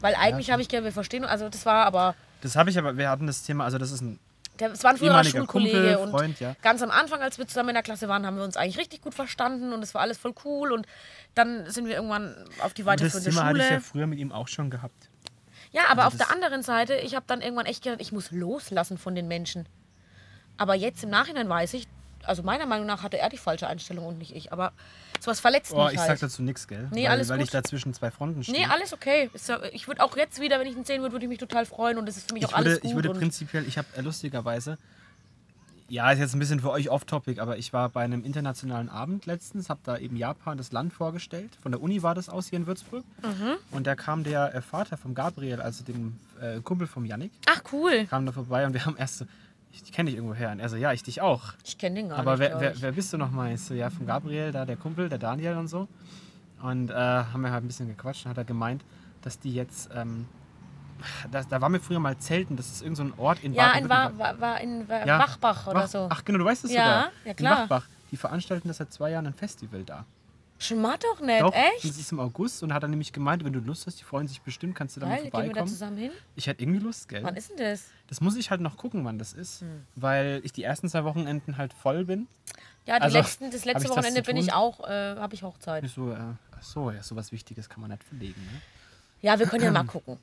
Weil eigentlich schon. habe ich gerne, wir verstehen, also das war aber, Das habe ich aber, wir hatten das Thema, also das ist ein der, es war ein früherer Schulkollege Kumpel, und Freund, ja. ganz am Anfang, als wir zusammen in der Klasse waren, haben wir uns eigentlich richtig gut verstanden und es war alles voll cool und dann sind wir irgendwann auf die Und das weiterführende Thema hatte ich ja Schule. früher mit ihm auch schon gehabt. Ja, aber Also auf das- der anderen Seite, ich habe dann irgendwann echt gedacht, ich muss loslassen von den Menschen. Aber jetzt im Nachhinein weiß ich, also meiner Meinung nach hatte er die falsche Einstellung und nicht ich. Aber sowas verletzt Oh, mich ich halt. sag dazu nichts, gell? Nee, weil, alles weil ich gut. da zwischen zwei Fronten stehe. Nee, alles okay. Ich würde auch jetzt wieder, wenn ich ihn sehen würde, würde ich mich total freuen und das ist für mich ich auch alles würde, gut. ich würde prinzipiell, ich habe äh, lustigerweise, ja, ist jetzt ein bisschen für euch off-topic, aber ich war bei einem internationalen Abend letztens, habe da eben Japan das Land vorgestellt. Von der Uni war das aus hier in Würzburg. Mhm. Und da kam der äh, Vater von Gabriel, also dem äh, Kumpel vom Yannick, Ach, cool. kam da vorbei und wir haben erst so, ich, kenne dich irgendwo her. Und er so, ja, ich dich auch. Ich kenne den gar Aber nicht. wer, glaub wer, ich. wer bist du nochmal? Ich so, ja, von Gabriel, da der Kumpel, der Daniel und so. Und äh, haben wir halt ein bisschen gequatscht und hat er gemeint, dass die jetzt, ähm, das, da waren wir früher mal zelten, das ist irgendein so ein Ort in ja, in war, war, in Wa- Ja, Wachbach oder Wach- so. Ach genau, du weißt es Ja, sogar. ja, In klar. Wachbach. Die veranstalten das seit zwei Jahren ein Festival da. Schon mal doch nicht, Doch, echt? das ist im August und hat er nämlich gemeint, wenn du Lust hast, die freuen sich bestimmt, kannst du da mal Geil, gehen wir da vorbeikommen. zusammen hin? Ich hätte irgendwie Lust, gell? Wann ist denn das? Das muss ich halt noch gucken, wann das ist, Hm. weil ich die ersten zwei Wochenenden halt voll bin. Ja, die Also, letzten, das letzte das Wochenende zu bin ich auch, äh, habe ich Hochzeit. Ich so, äh, ach so, ja, sowas Wichtiges kann man nicht verlegen. Ne? Ja, wir können ja mal gucken.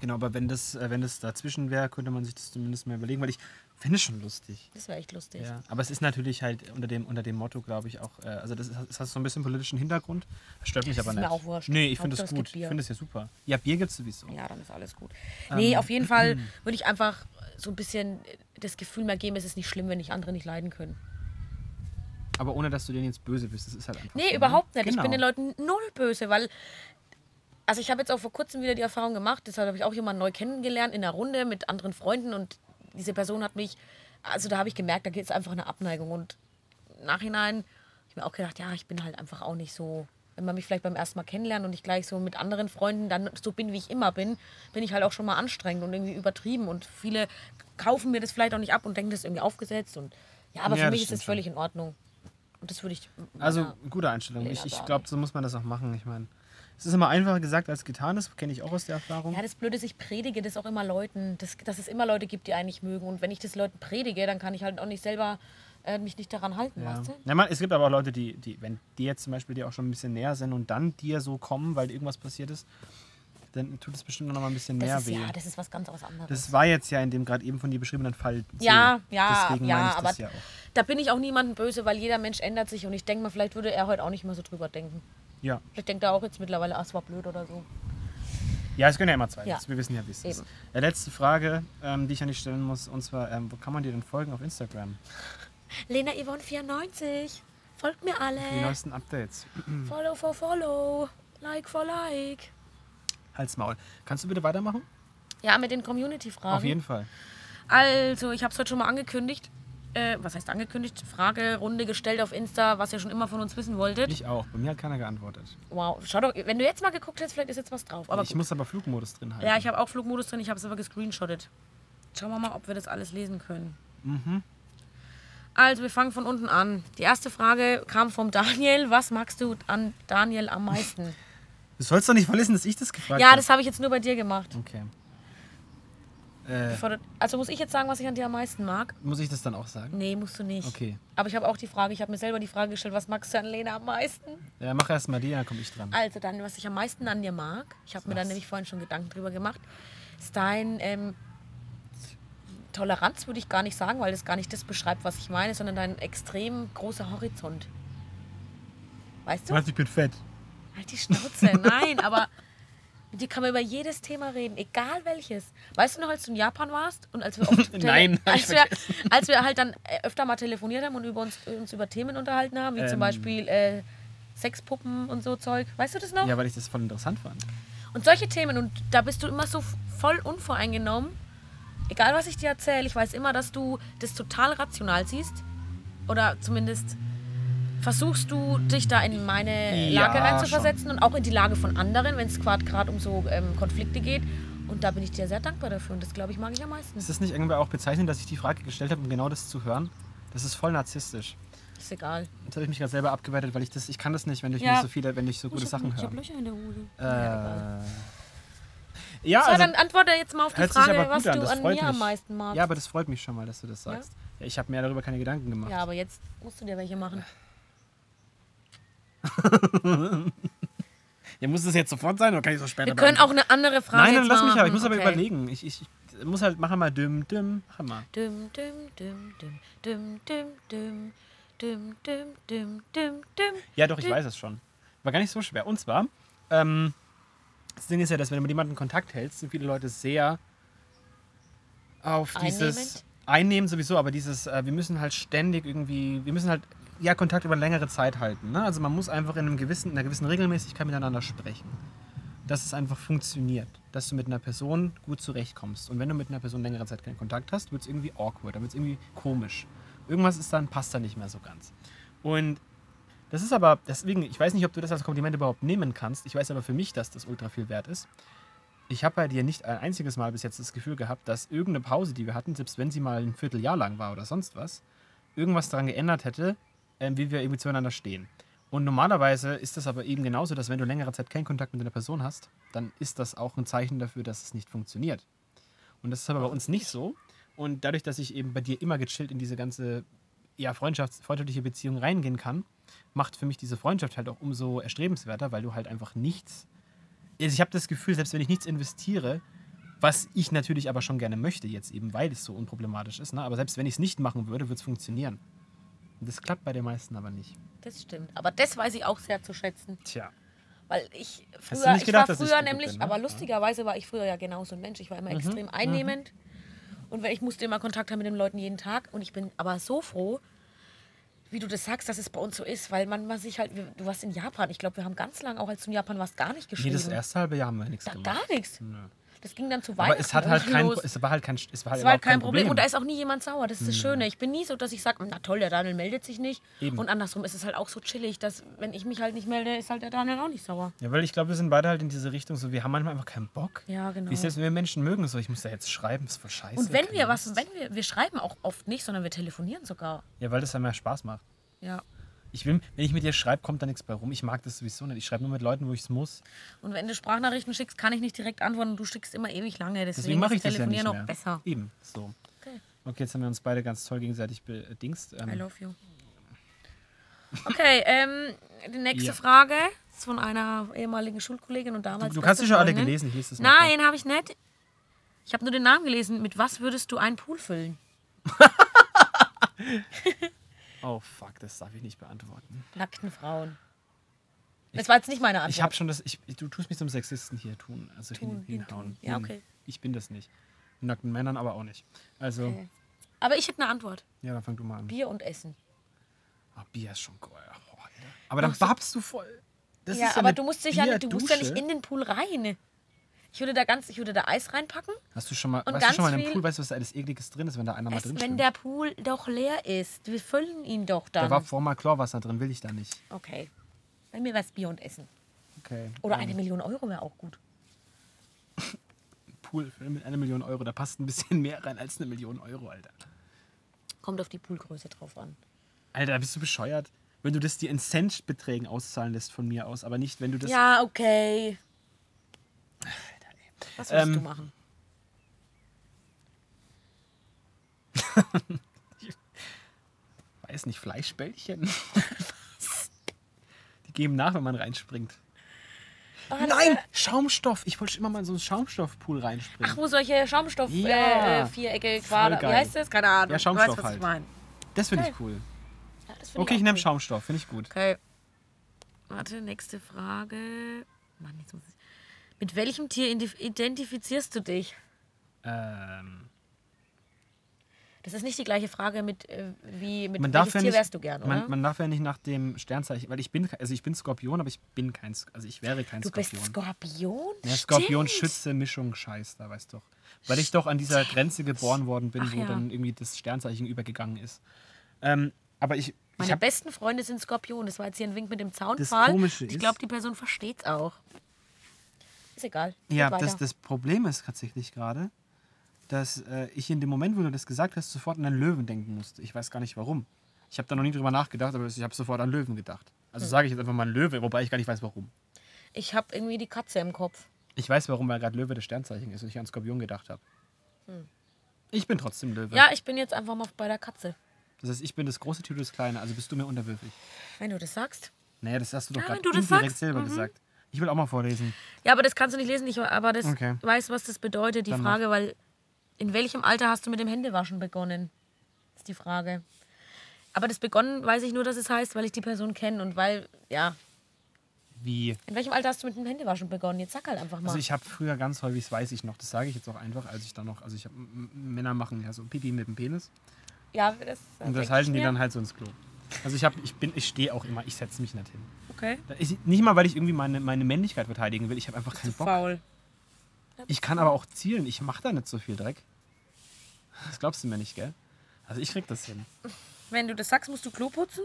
Genau, aber wenn das, äh, wenn das dazwischen wäre, könnte man sich das zumindest mal überlegen, weil ich finde es schon lustig. Das wäre echt lustig. Ja, aber es ist natürlich halt unter dem, unter dem Motto, glaube ich, auch, äh, also das, ist, das hat so ein bisschen politischen Hintergrund. Das stört mich Das aber ist nicht. mir auch wurscht. Nee, ich finde es gut. Ich finde es ja super. Ja, Bier gibt es sowieso. Ja, dann ist alles gut. Nee, Ähm, auf jeden Fall würde ich einfach so ein bisschen das Gefühl mehr geben, es ist nicht schlimm, wenn ich andere nicht leiden können. Aber ohne, dass du denen jetzt böse bist. Das ist halt einfach Nee, so, ne? überhaupt nicht. Ich Genau. bin den Leuten null böse, weil. Also ich habe jetzt auch vor kurzem wieder die Erfahrung gemacht, deshalb habe ich auch jemanden neu kennengelernt in einer Runde mit anderen Freunden und diese Person hat mich, also da habe ich gemerkt, da geht es einfach eine Abneigung und im Nachhinein habe ich mir auch gedacht, ja, ich bin halt einfach auch nicht so, wenn man mich vielleicht beim ersten Mal kennenlernt und ich gleich so mit anderen Freunden dann so bin, wie ich immer bin, bin ich halt auch schon mal anstrengend und irgendwie übertrieben und viele kaufen mir das vielleicht auch nicht ab und denken, das ist irgendwie aufgesetzt und ja, aber Ja, für mich ist das völlig in Ordnung. Und das würde ich. Also, gute Einstellung. Lena Ich, ich glaube, so muss man das auch machen. Ich meine, es ist immer einfacher gesagt als getan. Das kenne ich auch aus der Erfahrung. Ja, das Blöde ist, ich predige das auch immer Leuten, dass, dass es immer Leute gibt, die einen nicht mögen. Und wenn ich das Leuten predige, dann kann ich halt auch nicht selber äh, mich nicht daran halten, Ja. weißt du? Ja, man, es gibt aber auch Leute, die, die, wenn die jetzt zum Beispiel dir auch schon ein bisschen näher sind und dann dir so kommen, weil irgendwas passiert ist, dann tut es bestimmt noch mal ein bisschen mehr Das ist, weh. ja, das ist was ganz was anderes. Das war jetzt ja in dem gerade eben von dir beschriebenen Fall. so. ja, ja, Deswegen ja, aber ja da bin ich auch niemandem böse, weil jeder Mensch ändert sich und ich denke mal, vielleicht würde er heute auch nicht mehr so drüber denken. Ja. Vielleicht denkt er auch jetzt mittlerweile, ach, es war blöd oder so. ja, es können ja immer zwei. Ja. Wir wissen ja, wie es ist. Äh, letzte Frage, ähm, die ich an dich stellen muss, und zwar, ähm, wo kann man dir denn folgen auf Instagram? Lena Yvonne 94, folgt mir alle. Die neuesten Updates. Follow for follow, like for like. Halt's Maul. Kannst du bitte weitermachen? Ja, mit den Community-Fragen. Auf jeden Fall. Also, ich habe es heute schon mal angekündigt. Äh, was heißt angekündigt? Fragerunde gestellt auf Insta, was ihr schon immer von uns wissen wolltet. Ich auch. Bei mir hat keiner geantwortet. wow, schau doch, wenn du jetzt mal geguckt hättest, vielleicht ist jetzt was drauf. Aber ich gut. muss aber Flugmodus drin halten. Ja, ich habe auch Flugmodus drin, ich habe es aber gescreenshottet. Schauen wir mal, ob wir das alles lesen können. Mhm. Also, wir fangen von unten an. Die erste Frage kam vom Daniel. Was magst du an Daniel am meisten? Du sollst doch nicht verlesen, dass ich das gefragt ja, habe. das habe ich jetzt nur bei dir gemacht. Okay. Äh, du- Also muss ich jetzt sagen, was ich an dir am meisten mag? muss ich das dann auch sagen? Nee, musst du nicht. Okay. Aber ich habe auch die Frage, ich habe mir selber die Frage gestellt, was magst du an Lena am meisten? Ja, mach erst mal die, dann komme ich dran. Also dann, was ich am meisten an dir mag, ich habe mir da Was? nämlich vorhin schon Gedanken drüber gemacht, ist dein ähm, Toleranz würde ich gar nicht sagen, weil das gar nicht das beschreibt, was ich meine, sondern dein extrem großer Horizont. Weißt du? Was, ich bin fett. Halt die Schnauze. Nein, aber mit dir kann man über jedes Thema reden, egal welches. Weißt du noch, als du in Japan warst und als wir oft Nein, als wir, als wir halt dann äh, öfter mal telefoniert haben und über uns, uns über Themen unterhalten haben, wie zum Ähm. Beispiel äh, Sexpuppen und so Zeug. Weißt du das noch? Ja, weil ich das voll interessant fand. Und solche Themen, und da bist du immer so voll unvoreingenommen. Egal, was ich dir erzähle, ich weiß immer, dass du das total rational siehst. Oder zumindest Versuchst du dich da in meine Ja, Lage reinzuversetzen und auch in die Lage von anderen, wenn es gerade um so ähm, Konflikte geht? Und da bin ich dir sehr dankbar dafür und das, glaube ich, mag ich am meisten. Ist das nicht irgendwie auch bezeichnend, dass ich die Frage gestellt habe, um genau das zu hören? Das ist voll narzisstisch. Ist egal. Jetzt habe ich mich gerade selber abgewertet, weil ich das, ich kann das nicht, wenn ich Ja. nicht so viele, wenn ich so gute ich Sachen hab, ich hab höre. Löcher in der Hose. Äh, ja, so, also, dann antworte jetzt mal auf die Frage, aber was an, du an mir am meisten magst. ja, aber das freut mich schon mal, dass du das sagst. Ja? ich habe mir darüber keine Gedanken gemacht. Ja, aber jetzt musst du dir welche machen. Ja, muss das jetzt sofort sein oder kann ich so später Wir können auch eine andere Frage Nein, dann lass mich aber. Ich muss aber Okay. überlegen. Ich, ich, ich muss halt, mach mal düm, düm, mach mal. Düm, düm, düm, düm, düm, düm, düm, düm, düm, düm, düm, düm. Ja, doch, ich weiß es schon. War gar nicht so schwer. Und zwar, ähm, das Ding ist ja, dass wenn du mit jemandem Kontakt hältst, sind viele Leute sehr auf dieses Einnehmend? Einnehmen sowieso, aber dieses, äh, wir müssen halt ständig irgendwie, wir müssen halt ja Kontakt über längere Zeit halten. Ne? Also man muss einfach in, einem gewissen, in einer gewissen Regelmäßigkeit miteinander sprechen. Dass es einfach funktioniert, dass du mit einer Person gut zurechtkommst. Und wenn du mit einer Person längere Zeit keinen Kontakt hast, wird es irgendwie awkward, dann wird es irgendwie komisch. Irgendwas ist dann, passt dann nicht mehr so ganz. Und das ist aber, deswegen, ich weiß nicht, ob du das als Kompliment überhaupt nehmen kannst. Ich weiß aber für mich, dass das ultra viel wert ist. Ich habe bei dir nicht ein einziges Mal bis jetzt das Gefühl gehabt, dass irgendeine Pause, die wir hatten, selbst wenn sie mal ein Vierteljahr lang war oder sonst was, irgendwas daran geändert hätte, ähm, wie wir irgendwie zueinander stehen. Und normalerweise ist das aber eben genauso, dass wenn du längere Zeit keinen Kontakt mit einer Person hast, dann ist das auch ein Zeichen dafür, dass es nicht funktioniert. Und das ist aber bei uns nicht so. Und dadurch, dass ich eben bei dir immer gechillt in diese ganze ja, Freundschafts freundschaftliche Beziehung reingehen kann, macht für mich diese Freundschaft halt auch umso erstrebenswerter, weil du halt einfach nichts. Also ich habe das Gefühl, selbst wenn ich nichts investiere, was ich natürlich aber schon gerne möchte, jetzt eben, weil es so unproblematisch ist, ne? aber selbst wenn ich es nicht machen würde, würde es funktionieren. Und das klappt bei den meisten aber nicht. Das stimmt. Aber das weiß ich auch sehr zu schätzen. Tja. Weil ich früher, ich gedacht, war früher nämlich, bin, ne? aber lustigerweise war ich früher ja genauso ein Mensch. Ich war immer extrem einnehmend. Und weil ich musste immer Kontakt haben mit den Leuten jeden Tag. Und ich bin aber so froh, wie du das sagst, dass es bei uns so ist, weil man, man sich halt, du warst in Japan. Ich glaube, wir haben ganz lange, auch als du in Japan warst, gar nicht Nee, geschrieben. das erste halbe Jahr haben wir nichts da, gemacht. gar nichts. Nö. Das ging dann zu weit. Aber es hat halt kein, es war halt kein, es war halt Es war halt überhaupt kein Problem. Und da ist auch nie jemand sauer. Das ist das Mhm. Schöne. Ich bin nie so, dass ich sage, na toll, der Daniel meldet sich nicht. Eben. Und andersrum ist es halt auch so chillig, dass wenn ich mich halt nicht melde, ist halt der Daniel auch nicht sauer. Ja, weil ich glaube, wir sind beide halt in diese Richtung so, wir haben manchmal einfach keinen Bock. Ja, genau. Wie selbst wenn wir Menschen mögen, so, ich muss da jetzt schreiben, ist voll scheiße. Und wenn wir was, wenn wir, wir schreiben auch oft nicht, sondern wir telefonieren sogar. Ja, weil das dann mehr Spaß macht. Ja. Ich will, wenn ich mit dir schreibe, kommt da nichts bei rum. Ich mag das sowieso nicht. Ich schreibe nur mit Leuten, wo ich es muss. Und wenn du Sprachnachrichten schickst, kann ich nicht direkt antworten. Du schickst immer ewig lange. Deswegen, Deswegen mache ich das ja nicht Telefonieren mehr. noch besser. Eben, so. Okay. Okay, jetzt haben wir uns beide ganz toll gegenseitig bedingst. I Ähm, love you. Okay, ähm, die nächste Ja. Frage ist von einer ehemaligen Schulkollegin und damals. du hast beste sie schon alle gelesen, ich lese das mal. Nein, habe ich nicht. Ich habe nur den Namen gelesen. Mit was würdest du einen Pool füllen? Oh fuck, das darf ich nicht beantworten. Nackten Frauen. Das war jetzt nicht meine Antwort. Ich habe schon das. Ich, du tust mich zum Sexisten hier tun. Also Tun, hin, hinhauen. hintun. Ja, Hin. okay. Ich bin das nicht. Nackten Männern aber auch nicht. Also, Okay. Aber ich hätte eine Antwort. ja, dann fang du mal an. Bier und Essen. Oh, Bier ist schon geil. Oh, aber dann babst du voll. Das ja, ist aber du musst dich ja du musst ja nicht in den Pool rein. Ich würde da ganz, ich würde da Eis reinpacken. Hast du schon mal, Und weißt du schon mal in einem Pool, weißt du, was da alles ekliges drin ist, wenn da einer mal drin wenn schwimmt? der Pool doch leer ist. Wir füllen ihn doch Da dann. war vor mal Chlorwasser drin, will ich da nicht. okay. Bei mir wäre es Bier und Essen. Okay. Oder eine Million Euro wäre auch gut. Pool mit einer Million Euro, da passt ein bisschen mehr rein als eine Million Euro, Alter. Kommt auf die Poolgröße drauf an. Alter, bist du bescheuert? Wenn du das dir in Centbeträgen auszahlen lässt von mir aus, aber nicht, wenn du das. Ja, okay. Was willst Ähm, du machen? Weiß nicht, Fleischbällchen? Die geben nach, wenn man reinspringt. Das Nein, wär- Schaumstoff. Ich wollte schon immer mal in so einen Schaumstoffpool reinspringen. Ach, wo solche Schaumstoff, Ja. äh, Vierecke, Quader, wie geil. heißt das? Keine Ahnung. Ja, Du Schaumstoff weißt, was halt. Ich mein. das finde geil. ich cool. ja, find Okay, ich auch nehme cool. Schaumstoff, finde ich gut. Okay. Warte, nächste Frage. Mann, jetzt muss ich. Mit welchem Tier ident- identifizierst du dich? Ähm, Das ist nicht die gleiche Frage mit äh, wie mit man welches ja Tier nicht, wärst du gern, oder? man, man darf ja nicht nach dem Sternzeichen, weil ich bin, also ich bin Skorpion, aber ich bin kein, also ich wäre kein du bist Skorpion. Skorpion? Ja, Skorpion. Schütze, Mischung, Scheiß, da weißt doch. Weil ich doch an dieser Grenze geboren worden bin, Ach wo ja. dann irgendwie das Sternzeichen übergegangen ist. Ähm, aber ich Meine Ich hab- besten Freunde sind Skorpion. Das war jetzt hier ein Wink mit dem Das Zaunpfahl. Komische Ich glaube, die Person versteht's auch. Ist egal. Ja, das, das Problem ist tatsächlich gerade, dass äh, ich in dem Moment, wo du das gesagt hast, sofort an einen Löwen denken musste. Ich weiß gar nicht warum. Ich habe da noch nie drüber nachgedacht, aber ich habe sofort an Löwen gedacht. Also Hm. sage ich jetzt einfach mal ein Löwe, wobei ich gar nicht weiß warum. Ich habe irgendwie die Katze im Kopf. Ich weiß warum, weil gerade Löwe das Sternzeichen ist und ich an Skorpion gedacht habe. Ich bin trotzdem Löwe. Hm. Ja, ich bin jetzt einfach mal bei der Katze. Das heißt, ich bin das große Tier, das kleine, also bist du mir unterwürfig. Wenn du das sagst. Naja, das hast du doch Ja, gerade sagst. selber Mhm. gesagt. Ich will auch mal vorlesen. Ja, aber das kannst du nicht lesen, ich, aber das Okay. weißt, was das bedeutet, die Dann Frage, weil in welchem Alter hast du mit dem Händewaschen begonnen? Ist die Frage. Aber das begonnen weiß ich nur, dass es heißt, weil ich die Person kenne und weil, ja, Wie? in welchem Alter hast du mit dem Händewaschen begonnen? Jetzt sag halt einfach mal. Also ich habe früher ganz häufig, das weiß ich noch, das sage ich jetzt auch einfach, als ich dann noch, also ich habe Männer machen ja so Pipi mit dem Penis ja, das, und das halten die dann halt so ins Klo. Also ich habe, ich bin, ich stehe auch immer, ich setze mich nicht hin. Okay. Ist- nicht mal, weil ich irgendwie meine, meine Männlichkeit verteidigen will, ich habe einfach keinen Bock. Faul. Ich kann aber auch zielen, ich mache da nicht so viel Dreck. Das glaubst du mir nicht, gell? Also ich krieg das hin. Wenn du das sagst, musst du Klo putzen?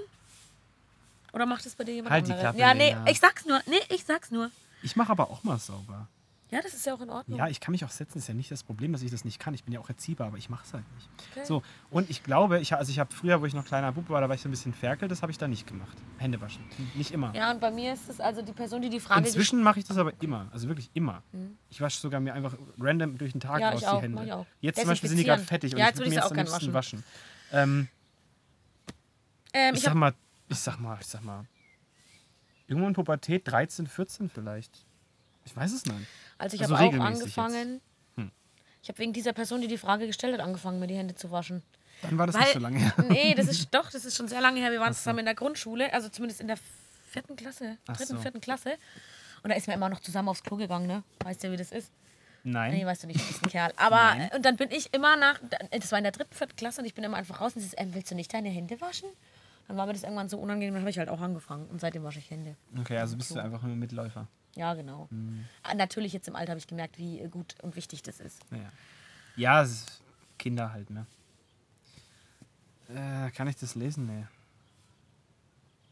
Oder macht das bei dir jemand Halt die anderes? Klappe, Ja, nee, Lena. ich sag's nur. Nee, ich sag's nur. Ich mache aber auch mal sauber. Ja, das ist ja auch in Ordnung. Ja, ich kann mich auch setzen, ist ja nicht das Problem, dass ich das nicht kann. Ich bin ja auch erziehbar, aber ich mache es halt nicht. Okay. So, und ich glaube, ich, also ich habe früher, wo ich noch kleiner Bub war, da war ich so ein bisschen ferkel, das habe ich da nicht gemacht. Hände waschen. Nicht immer. Ja, und bei mir ist es also die Person, die die Frage Inzwischen mache ich das aber immer, also wirklich immer. Ich wasche sogar mir einfach random durch den Tag Mhm. Ja, raus auch, die mach Hände. auch. Jetzt zum Beispiel sind die gerade fettig und Ja, ich jetzt würde würde mir jetzt am auch liebsten gern waschen. Ähm, Ähm, ich, ich sag mal, ich sag mal, ich sag mal, irgendwo in Pubertät 13, 14 vielleicht. Ich weiß es nicht. Also ich also habe auch angefangen. Hm. Ich habe wegen dieser Person, die die Frage gestellt hat, angefangen, mir die Hände zu waschen. Dann war das Weil, nicht so lange her. Nee, das ist doch, das ist schon sehr lange her. Wir waren zusammen in der Grundschule, also zumindest in der vierten Klasse, dritten, so. vierten Klasse. Und da ist man immer noch zusammen aufs Klo gegangen, ne? Weißt du, wie das ist? Nein. Nee, weißt du nicht, du bist ein Kerl. Aber, äh, und dann bin ich immer nach, das war in der dritten, vierten Klasse und ich bin immer einfach raus und sie ist, ähm, willst du nicht deine Hände waschen? Dann war mir das irgendwann so unangenehm, dann habe ich halt auch angefangen und seitdem wasche ich Hände. Okay, also bist du einfach nur Mitläufer. Ja, genau. Hm. Ah, Natürlich jetzt im Alter habe ich gemerkt, wie äh, gut und wichtig das ist. Ja, ja es ist Kinder halt, ne? Äh, kann ich das lesen? Nee.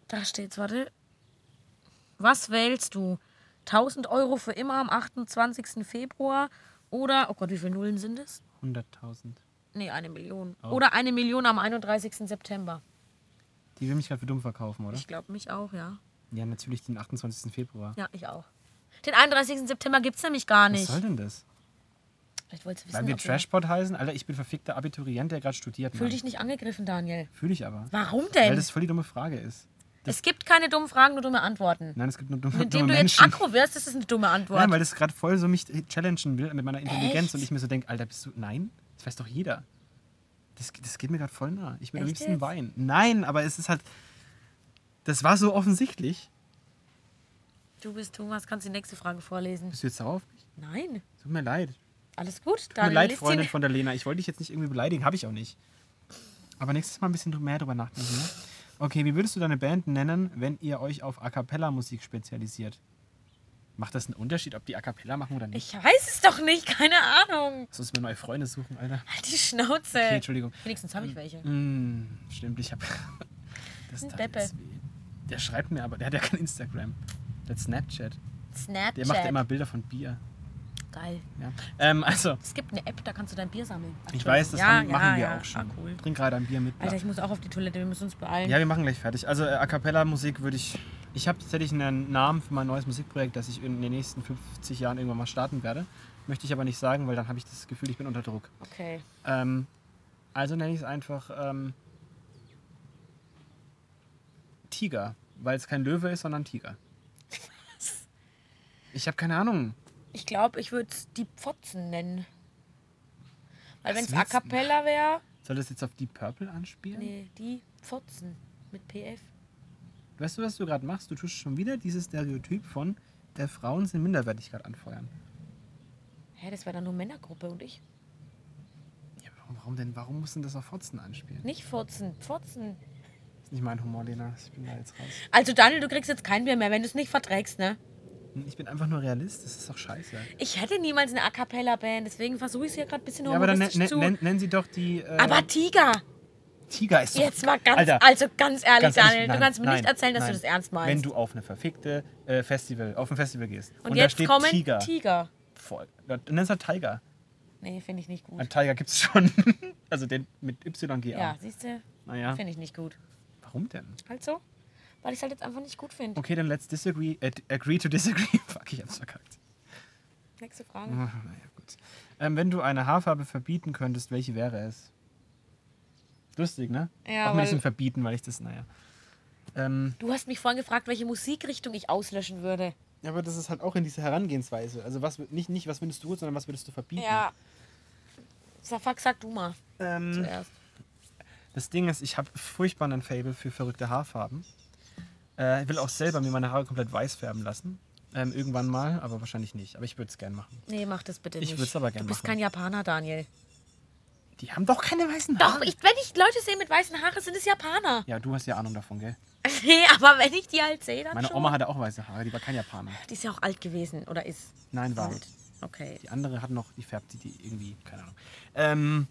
Da steht's, warte. Was wählst du? 1000 Euro für immer am 28. Februar oder, oh Gott, wie viele Nullen sind es? 100.000. Nee, eine Million. Oh. Oder eine Million am 31. September. Die will mich gerade für dumm verkaufen, oder? Ich glaube mich auch, ja. Ja, natürlich den 28. Februar. Ja, ich auch. Den 31. September gibt es nämlich gar Was nicht. soll denn das? Vielleicht wolltest du wissen, Weil wir ob Trashpot heißen? Alter, ich bin verfickter Abiturient, der gerade studiert. Fühl Mann. dich nicht angegriffen, Daniel. Fühl ich aber. Warum Weil denn? das voll die dumme Frage ist. Es gibt keine dummen Fragen, nur dumme Antworten. Nein, es gibt nur dumme, Indem dumme du jetzt Menschen. aggro wirst, ist es eine dumme Antwort. Nein, weil das gerade voll so mich challengen will mit meiner Intelligenz Echt? und ich mir so denke, Alter, bist du. Nein? Das weiß doch jeder. Das, das geht mir gerade voll nah. Ich will am liebsten weinen. Nein, aber es ist halt. Das war so offensichtlich. du bist Thomas, kannst die nächste Frage vorlesen. Bist du jetzt sauer auf mich? Nein, Tut mir leid. alles gut. Tut mir leid, Freundin von der Lena. Ich wollte dich jetzt nicht irgendwie beleidigen, habe ich auch nicht. Aber nächstes Mal ein bisschen mehr drüber nachdenken. Ne? Okay, wie würdest du deine Band nennen, wenn ihr euch auf A Cappella-Musik spezialisiert? Macht das einen Unterschied, ob die A Cappella machen oder nicht? Ich weiß es doch nicht, keine Ahnung. Sonst mir neue Freunde suchen, Alter. Halt die Schnauze. Okay, Entschuldigung. Wenigstens habe ich welche. Mm, stimmt, ich habe. Das Ein tat Deppe. jetzt weh. Der schreibt mir aber, der hat ja kein Instagram. Der hat Snapchat. Snapchat. Der macht ja immer Bilder von Bier. Geil. Ja. Ähm, also, Es gibt eine App, da kannst du dein Bier sammeln. ich weiß, das ja, haben, machen ja, wir ja. auch schon. Ah, cool. Trink gerade ein Bier mit. Alter, ich muss auch auf die Toilette, wir müssen uns beeilen. Ja, wir machen gleich fertig. Also äh, A Cappella Musik würde ich. Ich habe tatsächlich einen Namen für mein neues Musikprojekt, das ich in den nächsten 50 Jahren irgendwann mal starten werde. Möchte ich aber nicht sagen, weil dann habe ich das Gefühl, ich bin unter Druck. Okay. Ähm, also nenne ich es einfach ähm, Tiger, weil es kein Löwe ist, sondern Tiger. Ich habe keine Ahnung. Ich glaube, ich würde es die Pfotzen nennen. Weil Was wenn es A? Cappella wäre, Soll das jetzt auf Deep Purple anspielen? nee, die Pfotzen mit PF. Weißt du, was du gerade machst? Du tust schon wieder dieses Stereotyp von äh, Frauen sind Minderwertigkeit anfeuern. Hä, das wäre dann nur Männergruppe und ich. Ja, warum, warum denn? Warum muss denn das auf Fotzen anspielen? Nicht Pfotzen, Pfotzen. Nicht mein Humor, Lena. Ich bin da jetzt raus. Also Daniel, du kriegst jetzt kein Bier mehr, wenn du es nicht verträgst, ne? Ich bin einfach nur Realist. Das ist doch scheiße. Ich hätte niemals eine A Cappella Band, deswegen versuche ich es hier gerade ein bisschen Ja, aber dann nen- zu. nen- nennen Sie doch die. Äh, aber Tiger! Tiger ist doch- Jetzt mal ganz, Alter, also ganz ehrlich, ganz ehrlich, Daniel, nein, du kannst mir nein, nicht erzählen, dass nein. du das ernst meinst. Wenn du auf eine verfickte äh, Festival, auf ein Festival gehst und, und, da jetzt steht kommen Tiger, Tiger. voll, dann nennt es halt Tiger. Nee, finde ich nicht gut. Ein Tiger gibt es schon. also den mit YGA. Ja, siehst du, Naja, finde ich nicht gut. Warum denn? Halt so, weil ich es halt jetzt einfach nicht gut finde. Okay, dann let's disagree, äh, agree to disagree. Fuck, ich hab's verkackt. Nächste Frage. Ah, naja, gut. Ähm, wenn du eine Haarfarbe verbieten könntest, welche wäre es? Lustig, ne? Ja, Auch ein bisschen verbieten, weil ich das, naja. Ähm, Du hast mich vorhin gefragt, welche Musikrichtung ich auslöschen würde. ja, aber das ist halt auch in dieser Herangehensweise. Also was nicht, nicht was würdest du, sondern was würdest du verbieten? Ja. Safak, sag du mal Ähm, zuerst. Das Ding ist, ich habe furchtbar einen Fable für verrückte Haarfarben. Äh, ich will auch selber mir meine Haare komplett weiß färben lassen. Ähm, irgendwann mal, aber wahrscheinlich nicht. Aber ich würde es gern machen. Nee, mach das bitte Ich nicht. würd's aber gern Du bist machen. kein Japaner, Daniel. Die haben doch keine weißen Doch, Haare. ich, wenn ich Leute sehe mit weißen Haaren, sind es Japaner. ja, du hast ja Ahnung davon, gell? Nee, aber wenn ich die halt sehe, dann Meine schon. Oma hatte auch weiße Haare, die war kein Japaner. Die ist ja auch alt gewesen, oder ist Nein, war. alt. Okay. Die andere hat noch, die färbt die, die irgendwie, keine Ahnung. Ähm,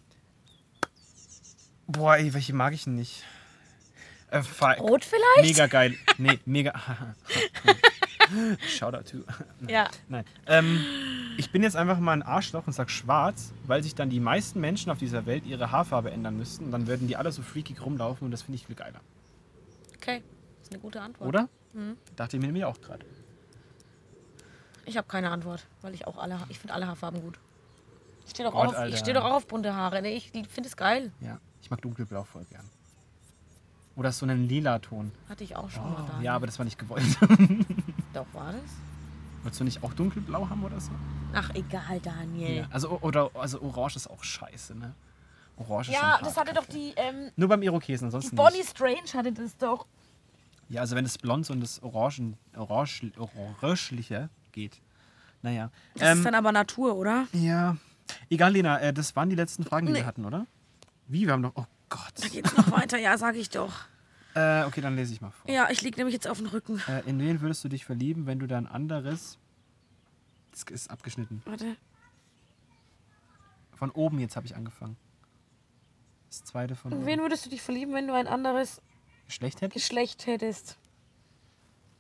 boah, ey, welche mag ich denn nicht? Äh, Rot vielleicht? Mega geil. Nee, mega. Shoutout to. Ja. Nein. Ähm, ich bin jetzt einfach mal ein Arschloch und sag schwarz, weil sich dann die meisten Menschen auf dieser Welt ihre Haarfarbe ändern müssten. Und dann würden die alle so freakig rumlaufen und das finde ich viel geiler. Okay. Das ist eine gute Antwort. Oder? Mhm. Dachte ich mir nämlich auch gerade. Ich habe keine Antwort, weil ich auch alle, ich finde alle Haarfarben gut. Ich stehe doch, Gott, auf- Alter. ich steh doch auch auf bunte Haare. Nee, ich finde es geil. Ja, ich mag dunkelblau voll gern. Oder so einen lila Ton. Hatte ich auch schon mal da. Oh, ja, aber das war nicht gewollt. Doch, war das? Wolltest du nicht auch dunkelblau haben oder so? Ach, egal, Daniel. Ja. Also, oder, also Orange ist auch scheiße, ne? Orange ist Ja, das hatte doch die, ähm, Nur beim Irokesen, die ansonsten Bonnie nicht. Strange hatte das doch. Ja, also wenn das Blond und das Orangen, Orange, Orangeliche geht. Naja. Das Ähm, ist dann aber Natur, oder? ja. Egal, Lena, äh, das waren die letzten Fragen, die Nee. wir hatten, oder? Wie? Wir haben noch. Oh Gott. Da geht's noch weiter, ja, sag ich doch. Äh, okay, dann lese ich mal vor. Ja, ich lieg nämlich jetzt auf dem Rücken. Äh, in wen würdest du dich verlieben, wenn du dein anderes. Das ist abgeschnitten. Warte. Von oben jetzt habe ich angefangen. Das zweite von In oben. wen würdest du dich verlieben, wenn du ein anderes Schlecht hätte? Geschlecht hättest?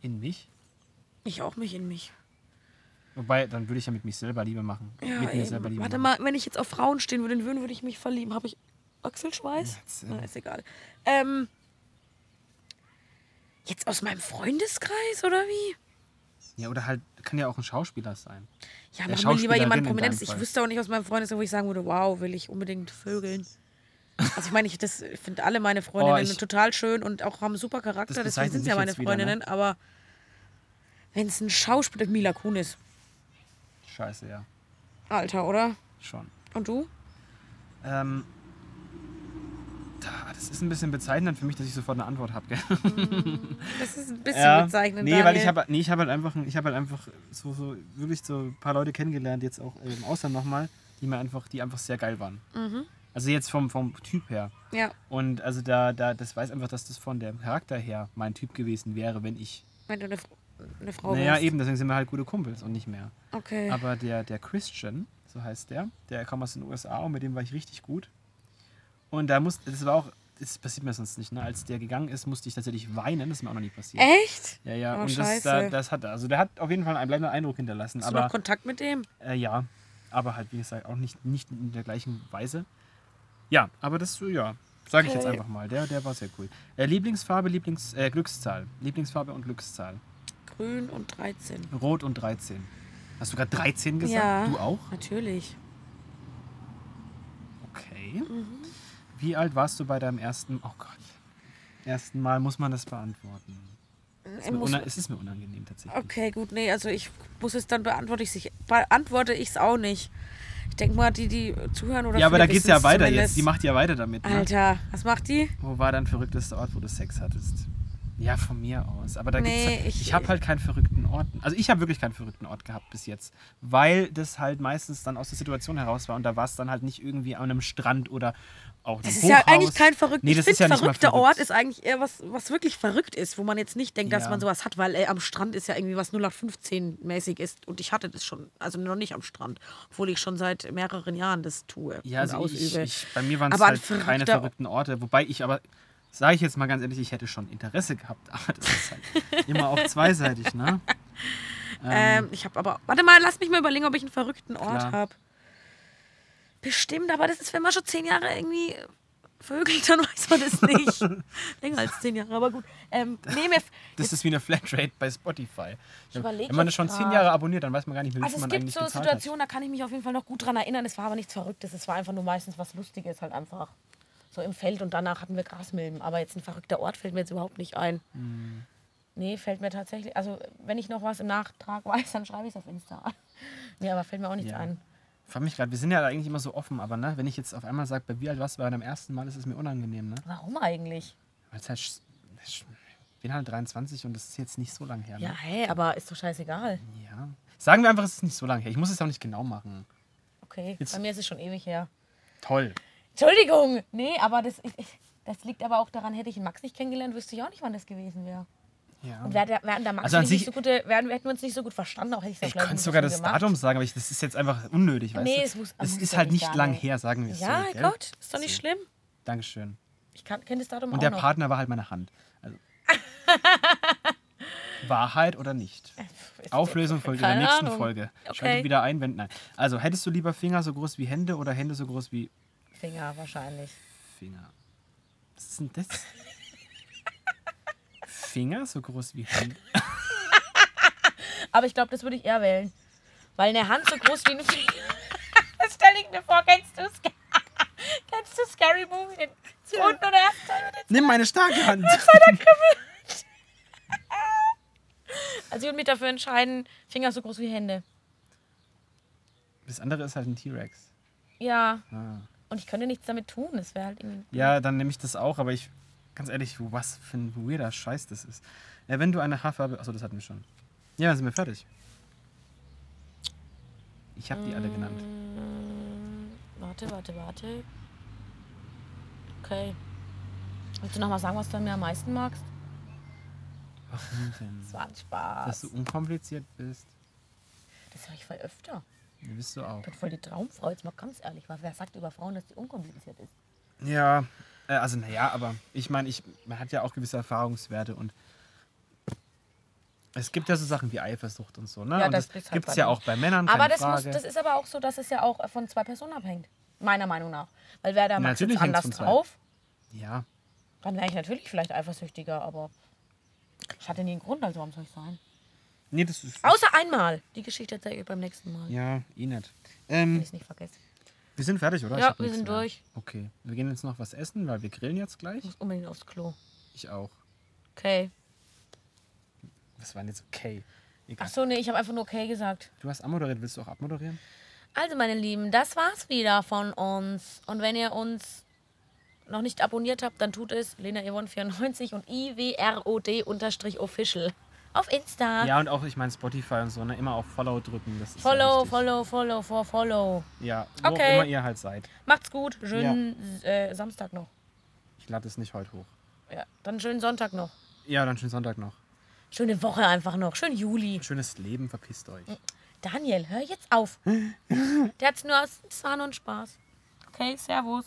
In mich? Ich auch mich in mich. Wobei, dann würde ich ja mit mich selber Liebe machen. Ja, mit mir selber eben. Liebe Warte machen. mal, wenn ich jetzt auf Frauen stehen würde, in wen würde ich mich verlieben? Habe ich Achselschweiß? Äh, Na, ist egal. Ähm, jetzt aus meinem Freundeskreis oder wie? Ja, oder halt, kann ja auch ein Schauspieler sein. Ja, machen wir lieber jemand in Prominentes. Ich wüsste auch nicht aus meinem Freundeskreis, wo ich sagen würde, wow, will ich unbedingt vögeln. Also ich meine, ich finde alle meine Freundinnen Oh, ich- total schön und auch haben super Charakter, Das deswegen sind sie ja meine jetzt wieder, ne? Freundinnen, aber wenn es ein Schauspieler, Mila Kunis, Scheiße, ja. Alter, oder? Schon. Und du? Ähm, das ist ein bisschen bezeichnend für mich, dass ich sofort eine Antwort habe, gell? Das ist ein bisschen Ja, bezeichnend. Nee, weil Daniel. ich habe nee, ich hab halt einfach, ich habe halt einfach so, so wirklich so ein paar Leute kennengelernt, jetzt auch im Ausland nochmal, die mir einfach, die einfach sehr geil waren. Mhm. Also jetzt vom, vom Typ her. Ja, Und also da, da, das weiß einfach, dass das von dem Charakter her mein Typ gewesen wäre, wenn ich. wenn du eine, eine Frau naja, wärst. eben, deswegen sind wir halt gute Kumpels und nicht mehr. Okay. Aber der, der Christian, so heißt der, der kam aus den USA und mit dem war ich richtig gut. Und da musste, das war auch, das passiert mir sonst nicht, ne? Als der gegangen ist, musste ich tatsächlich weinen, das ist mir auch noch nie passiert. Echt? Ja, ja, Oh, und das, da, das hat, also der hat auf jeden Fall einen bleibenden Eindruck hinterlassen. Hast du noch aber Kontakt mit dem? äh, ja, aber halt, wie gesagt, auch nicht, nicht in der gleichen Weise. Ja, aber das, ja, sage ich jetzt Okay. einfach mal. Der, der war sehr cool. Äh, Lieblingsfarbe, Lieblings, äh, Glückszahl. Lieblingsfarbe und Glückszahl. Grün und 13. Rot und 13. Hast du gerade 13 gesagt? Ja. Du auch? Natürlich. Okay. Mhm. Wie alt warst du bei deinem ersten, oh Gott, ersten Mal muss man das beantworten. Ist muss- una- es ist mir unangenehm tatsächlich. Okay, gut, nee, also ich muss es dann beantworte ich sich beantworte ich es auch nicht. Ich denke mal, die die zuhören oder ja, aber da geht's ja wissen's weiter zumindest. jetzt. Die macht ja weiter damit. Ne? Alter, was macht die? Wo war dein verrücktester Ort, wo du Sex hattest? Ja, von mir aus. Aber da Nee, gibt's halt, ich- ich, habe halt keinen verrückten Ort. Also ich habe wirklich keinen verrückten Ort gehabt bis jetzt. Weil das halt meistens dann aus der Situation heraus war und da war es dann halt nicht irgendwie an einem Strand oder auch Das ist ja eigentlich kein verrückter Nee, das ist ja verrückter verrückt. Ort ist eigentlich eher was, was wirklich verrückt ist, wo man jetzt nicht denkt, dass Ja. man sowas hat, weil ey, am Strand ist ja irgendwie was 0815 mäßig ist. Und ich hatte das schon, also noch nicht am Strand, obwohl ich schon seit mehreren Jahren das tue Ja, und also ich, ausübe. ich, bei mir waren es halt keine verrückten Orte. Wobei ich aber, sage ich jetzt mal ganz ehrlich, ich hätte schon Interesse gehabt. Aber das ist halt immer auch zweiseitig, ne? Ähm, ich habe aber, warte mal, lass mich mal überlegen, ob ich einen verrückten Ort habe. Bestimmt, aber das ist, wenn man schon zehn Jahre irgendwie vögelt, dann weiß man das nicht. Länger als zehn Jahre, aber gut. Ähm, nee, mir, Das ist wie eine Flatrate bei Spotify. Wenn man das schon zehn. Jahre abonniert, dann weiß man gar nicht, wie viel Also es man gibt eigentlich so Situationen, da kann ich mich auf jeden Fall noch gut dran erinnern. Es war aber nichts Verrücktes. Es war einfach nur meistens was Lustiges, halt einfach so im Feld und danach hatten wir Grasmilben. Aber jetzt ein verrückter Ort fällt mir jetzt überhaupt nicht ein. Hm. Nee, fällt mir tatsächlich. Also wenn ich noch was im Nachtrag weiß, dann schreibe ich es auf Insta. Nee, aber fällt mir auch nichts Ja. ein. Ich frage mich gerade, wir sind ja eigentlich immer so offen, aber ne, wenn ich jetzt auf einmal sage, bei wie alt warst du bei deinem ersten Mal, ist es mir unangenehm, ne? Warum eigentlich? Weil es halt, ich bin halt 23 und das ist jetzt nicht so lang her. Ne? Ja, hey, aber ist doch scheißegal. ja. Sagen wir einfach, es ist nicht so lang her. Ich muss es auch nicht genau machen. Okay, Jetzt- bei mir ist es schon ewig her. Toll. Entschuldigung! Nee, aber das, ich, ich- das liegt aber auch daran, hätte ich Max nicht kennengelernt, wüsste ich auch nicht, wann das gewesen wäre. Ja. Und der, wären der Max Also und nicht sich- so gute, hätten wir uns nicht so gut verstanden, auch hätte ich Ich könnte sogar das Datum sagen, aber ich, das ist jetzt einfach unnötig, weißt Nee, du? es muss- es ist ja halt nicht nicht lang nicht. her, sagen wir es Ja, so. gell? Gott, ist doch nicht So. schlimm. Dankeschön. Ich kenne das Datum Und auch der noch. Partner war halt meine Hand. Also. Wahrheit oder nicht? Ist Auflösung folgt in der nächsten Ahnung. Folge. Okay. Schaltet wieder ein, wenn. Nein. Also, hättest du lieber Finger so groß wie Hände oder Hände so groß wie Finger wahrscheinlich. Finger? Was ist denn das? Finger so groß wie Hände? Aber ich glaube, das würde ich eher wählen. Weil eine Hand so groß wie ein Finger. Das stell ich mir vor, kennst du Sca- Kennst du Scary Movie? Den zweiten oder ersten mit Nimm meine starke Hand. Also ich würde mich dafür entscheiden, Finger so groß wie Hände. Das andere ist halt ein T-Rex. Ja. Ah. Und ich könnte nichts damit tun. Das wäre halt irgendwie. Ja, dann nehme ich das auch, aber ich, ganz ehrlich, was für ein weirder Scheiß das ist. Ja, wenn du eine Haarfarbe, achso, das hatten wir schon. Ja, dann sind wir fertig. Ich habe die alle genannt. Mm, Warte, warte, warte. Okay. Willst du noch mal sagen, was du an mir am meisten magst? Warum denn? Das war ein Spaß. Dass du unkompliziert bist. Das höre ich voll öfter. Ja, bist du auch. Ich bin voll die Traumfrau, jetzt mal ganz ehrlich. Was, wer sagt über Frauen, dass die unkompliziert ist? Ja, äh, also naja, aber ich meine, ich, man hat ja auch gewisse Erfahrungswerte und es gibt ja so Sachen wie Eifersucht und so, ne? Ja, und das das, halt gibt es ja auch bei Männern, keine Aber das, muss, Frage. das ist aber auch so, dass es ja auch von zwei Personen abhängt. Meiner Meinung nach. Weil Max Natürlich jetzt hängt's anders drauf, ja, dann wäre ich natürlich vielleicht eifersüchtiger, aber ich hatte nie einen Grund, also warum soll ich sein? Nee, das ist... Außer einmal. Die Geschichte erzähle ich beim nächsten Mal. Ja, eh nicht. Wenn Ähm, ich es nicht vergesse. wir sind fertig, oder? Ja, wir sind mehr. durch. Okay, wir gehen jetzt noch was essen, weil wir grillen jetzt gleich. Ich muss unbedingt aufs Klo. Ich auch. Okay. Was war denn jetzt okay? Egal. Ach so, nee, ich habe einfach nur okay gesagt. Du hast abmoderiert, willst du auch abmoderieren? Also, meine Lieben, das war's wieder von uns. Und wenn ihr uns noch nicht abonniert habt, dann tut es Lena Yvonne 94 und IWROD-official auf Insta. Ja, und auch, ich meine, Spotify und so, ne? Immer auf Follow drücken. Das ist Follow, ja wichtig. follow, follow, for follow. Ja, wo Okay. immer ihr halt seid. Macht's gut. Schönen äh, Samstag noch. Ich lade es nicht heute hoch. Ja, dann schönen Sonntag noch. Ja, dann schönen Sonntag noch. Schöne Woche einfach noch. Schönen Juli. Schönes Leben, verpisst euch. Daniel, hör jetzt auf. Der hat's nur aus. Es war nur ein Spaß. Okay, Servus.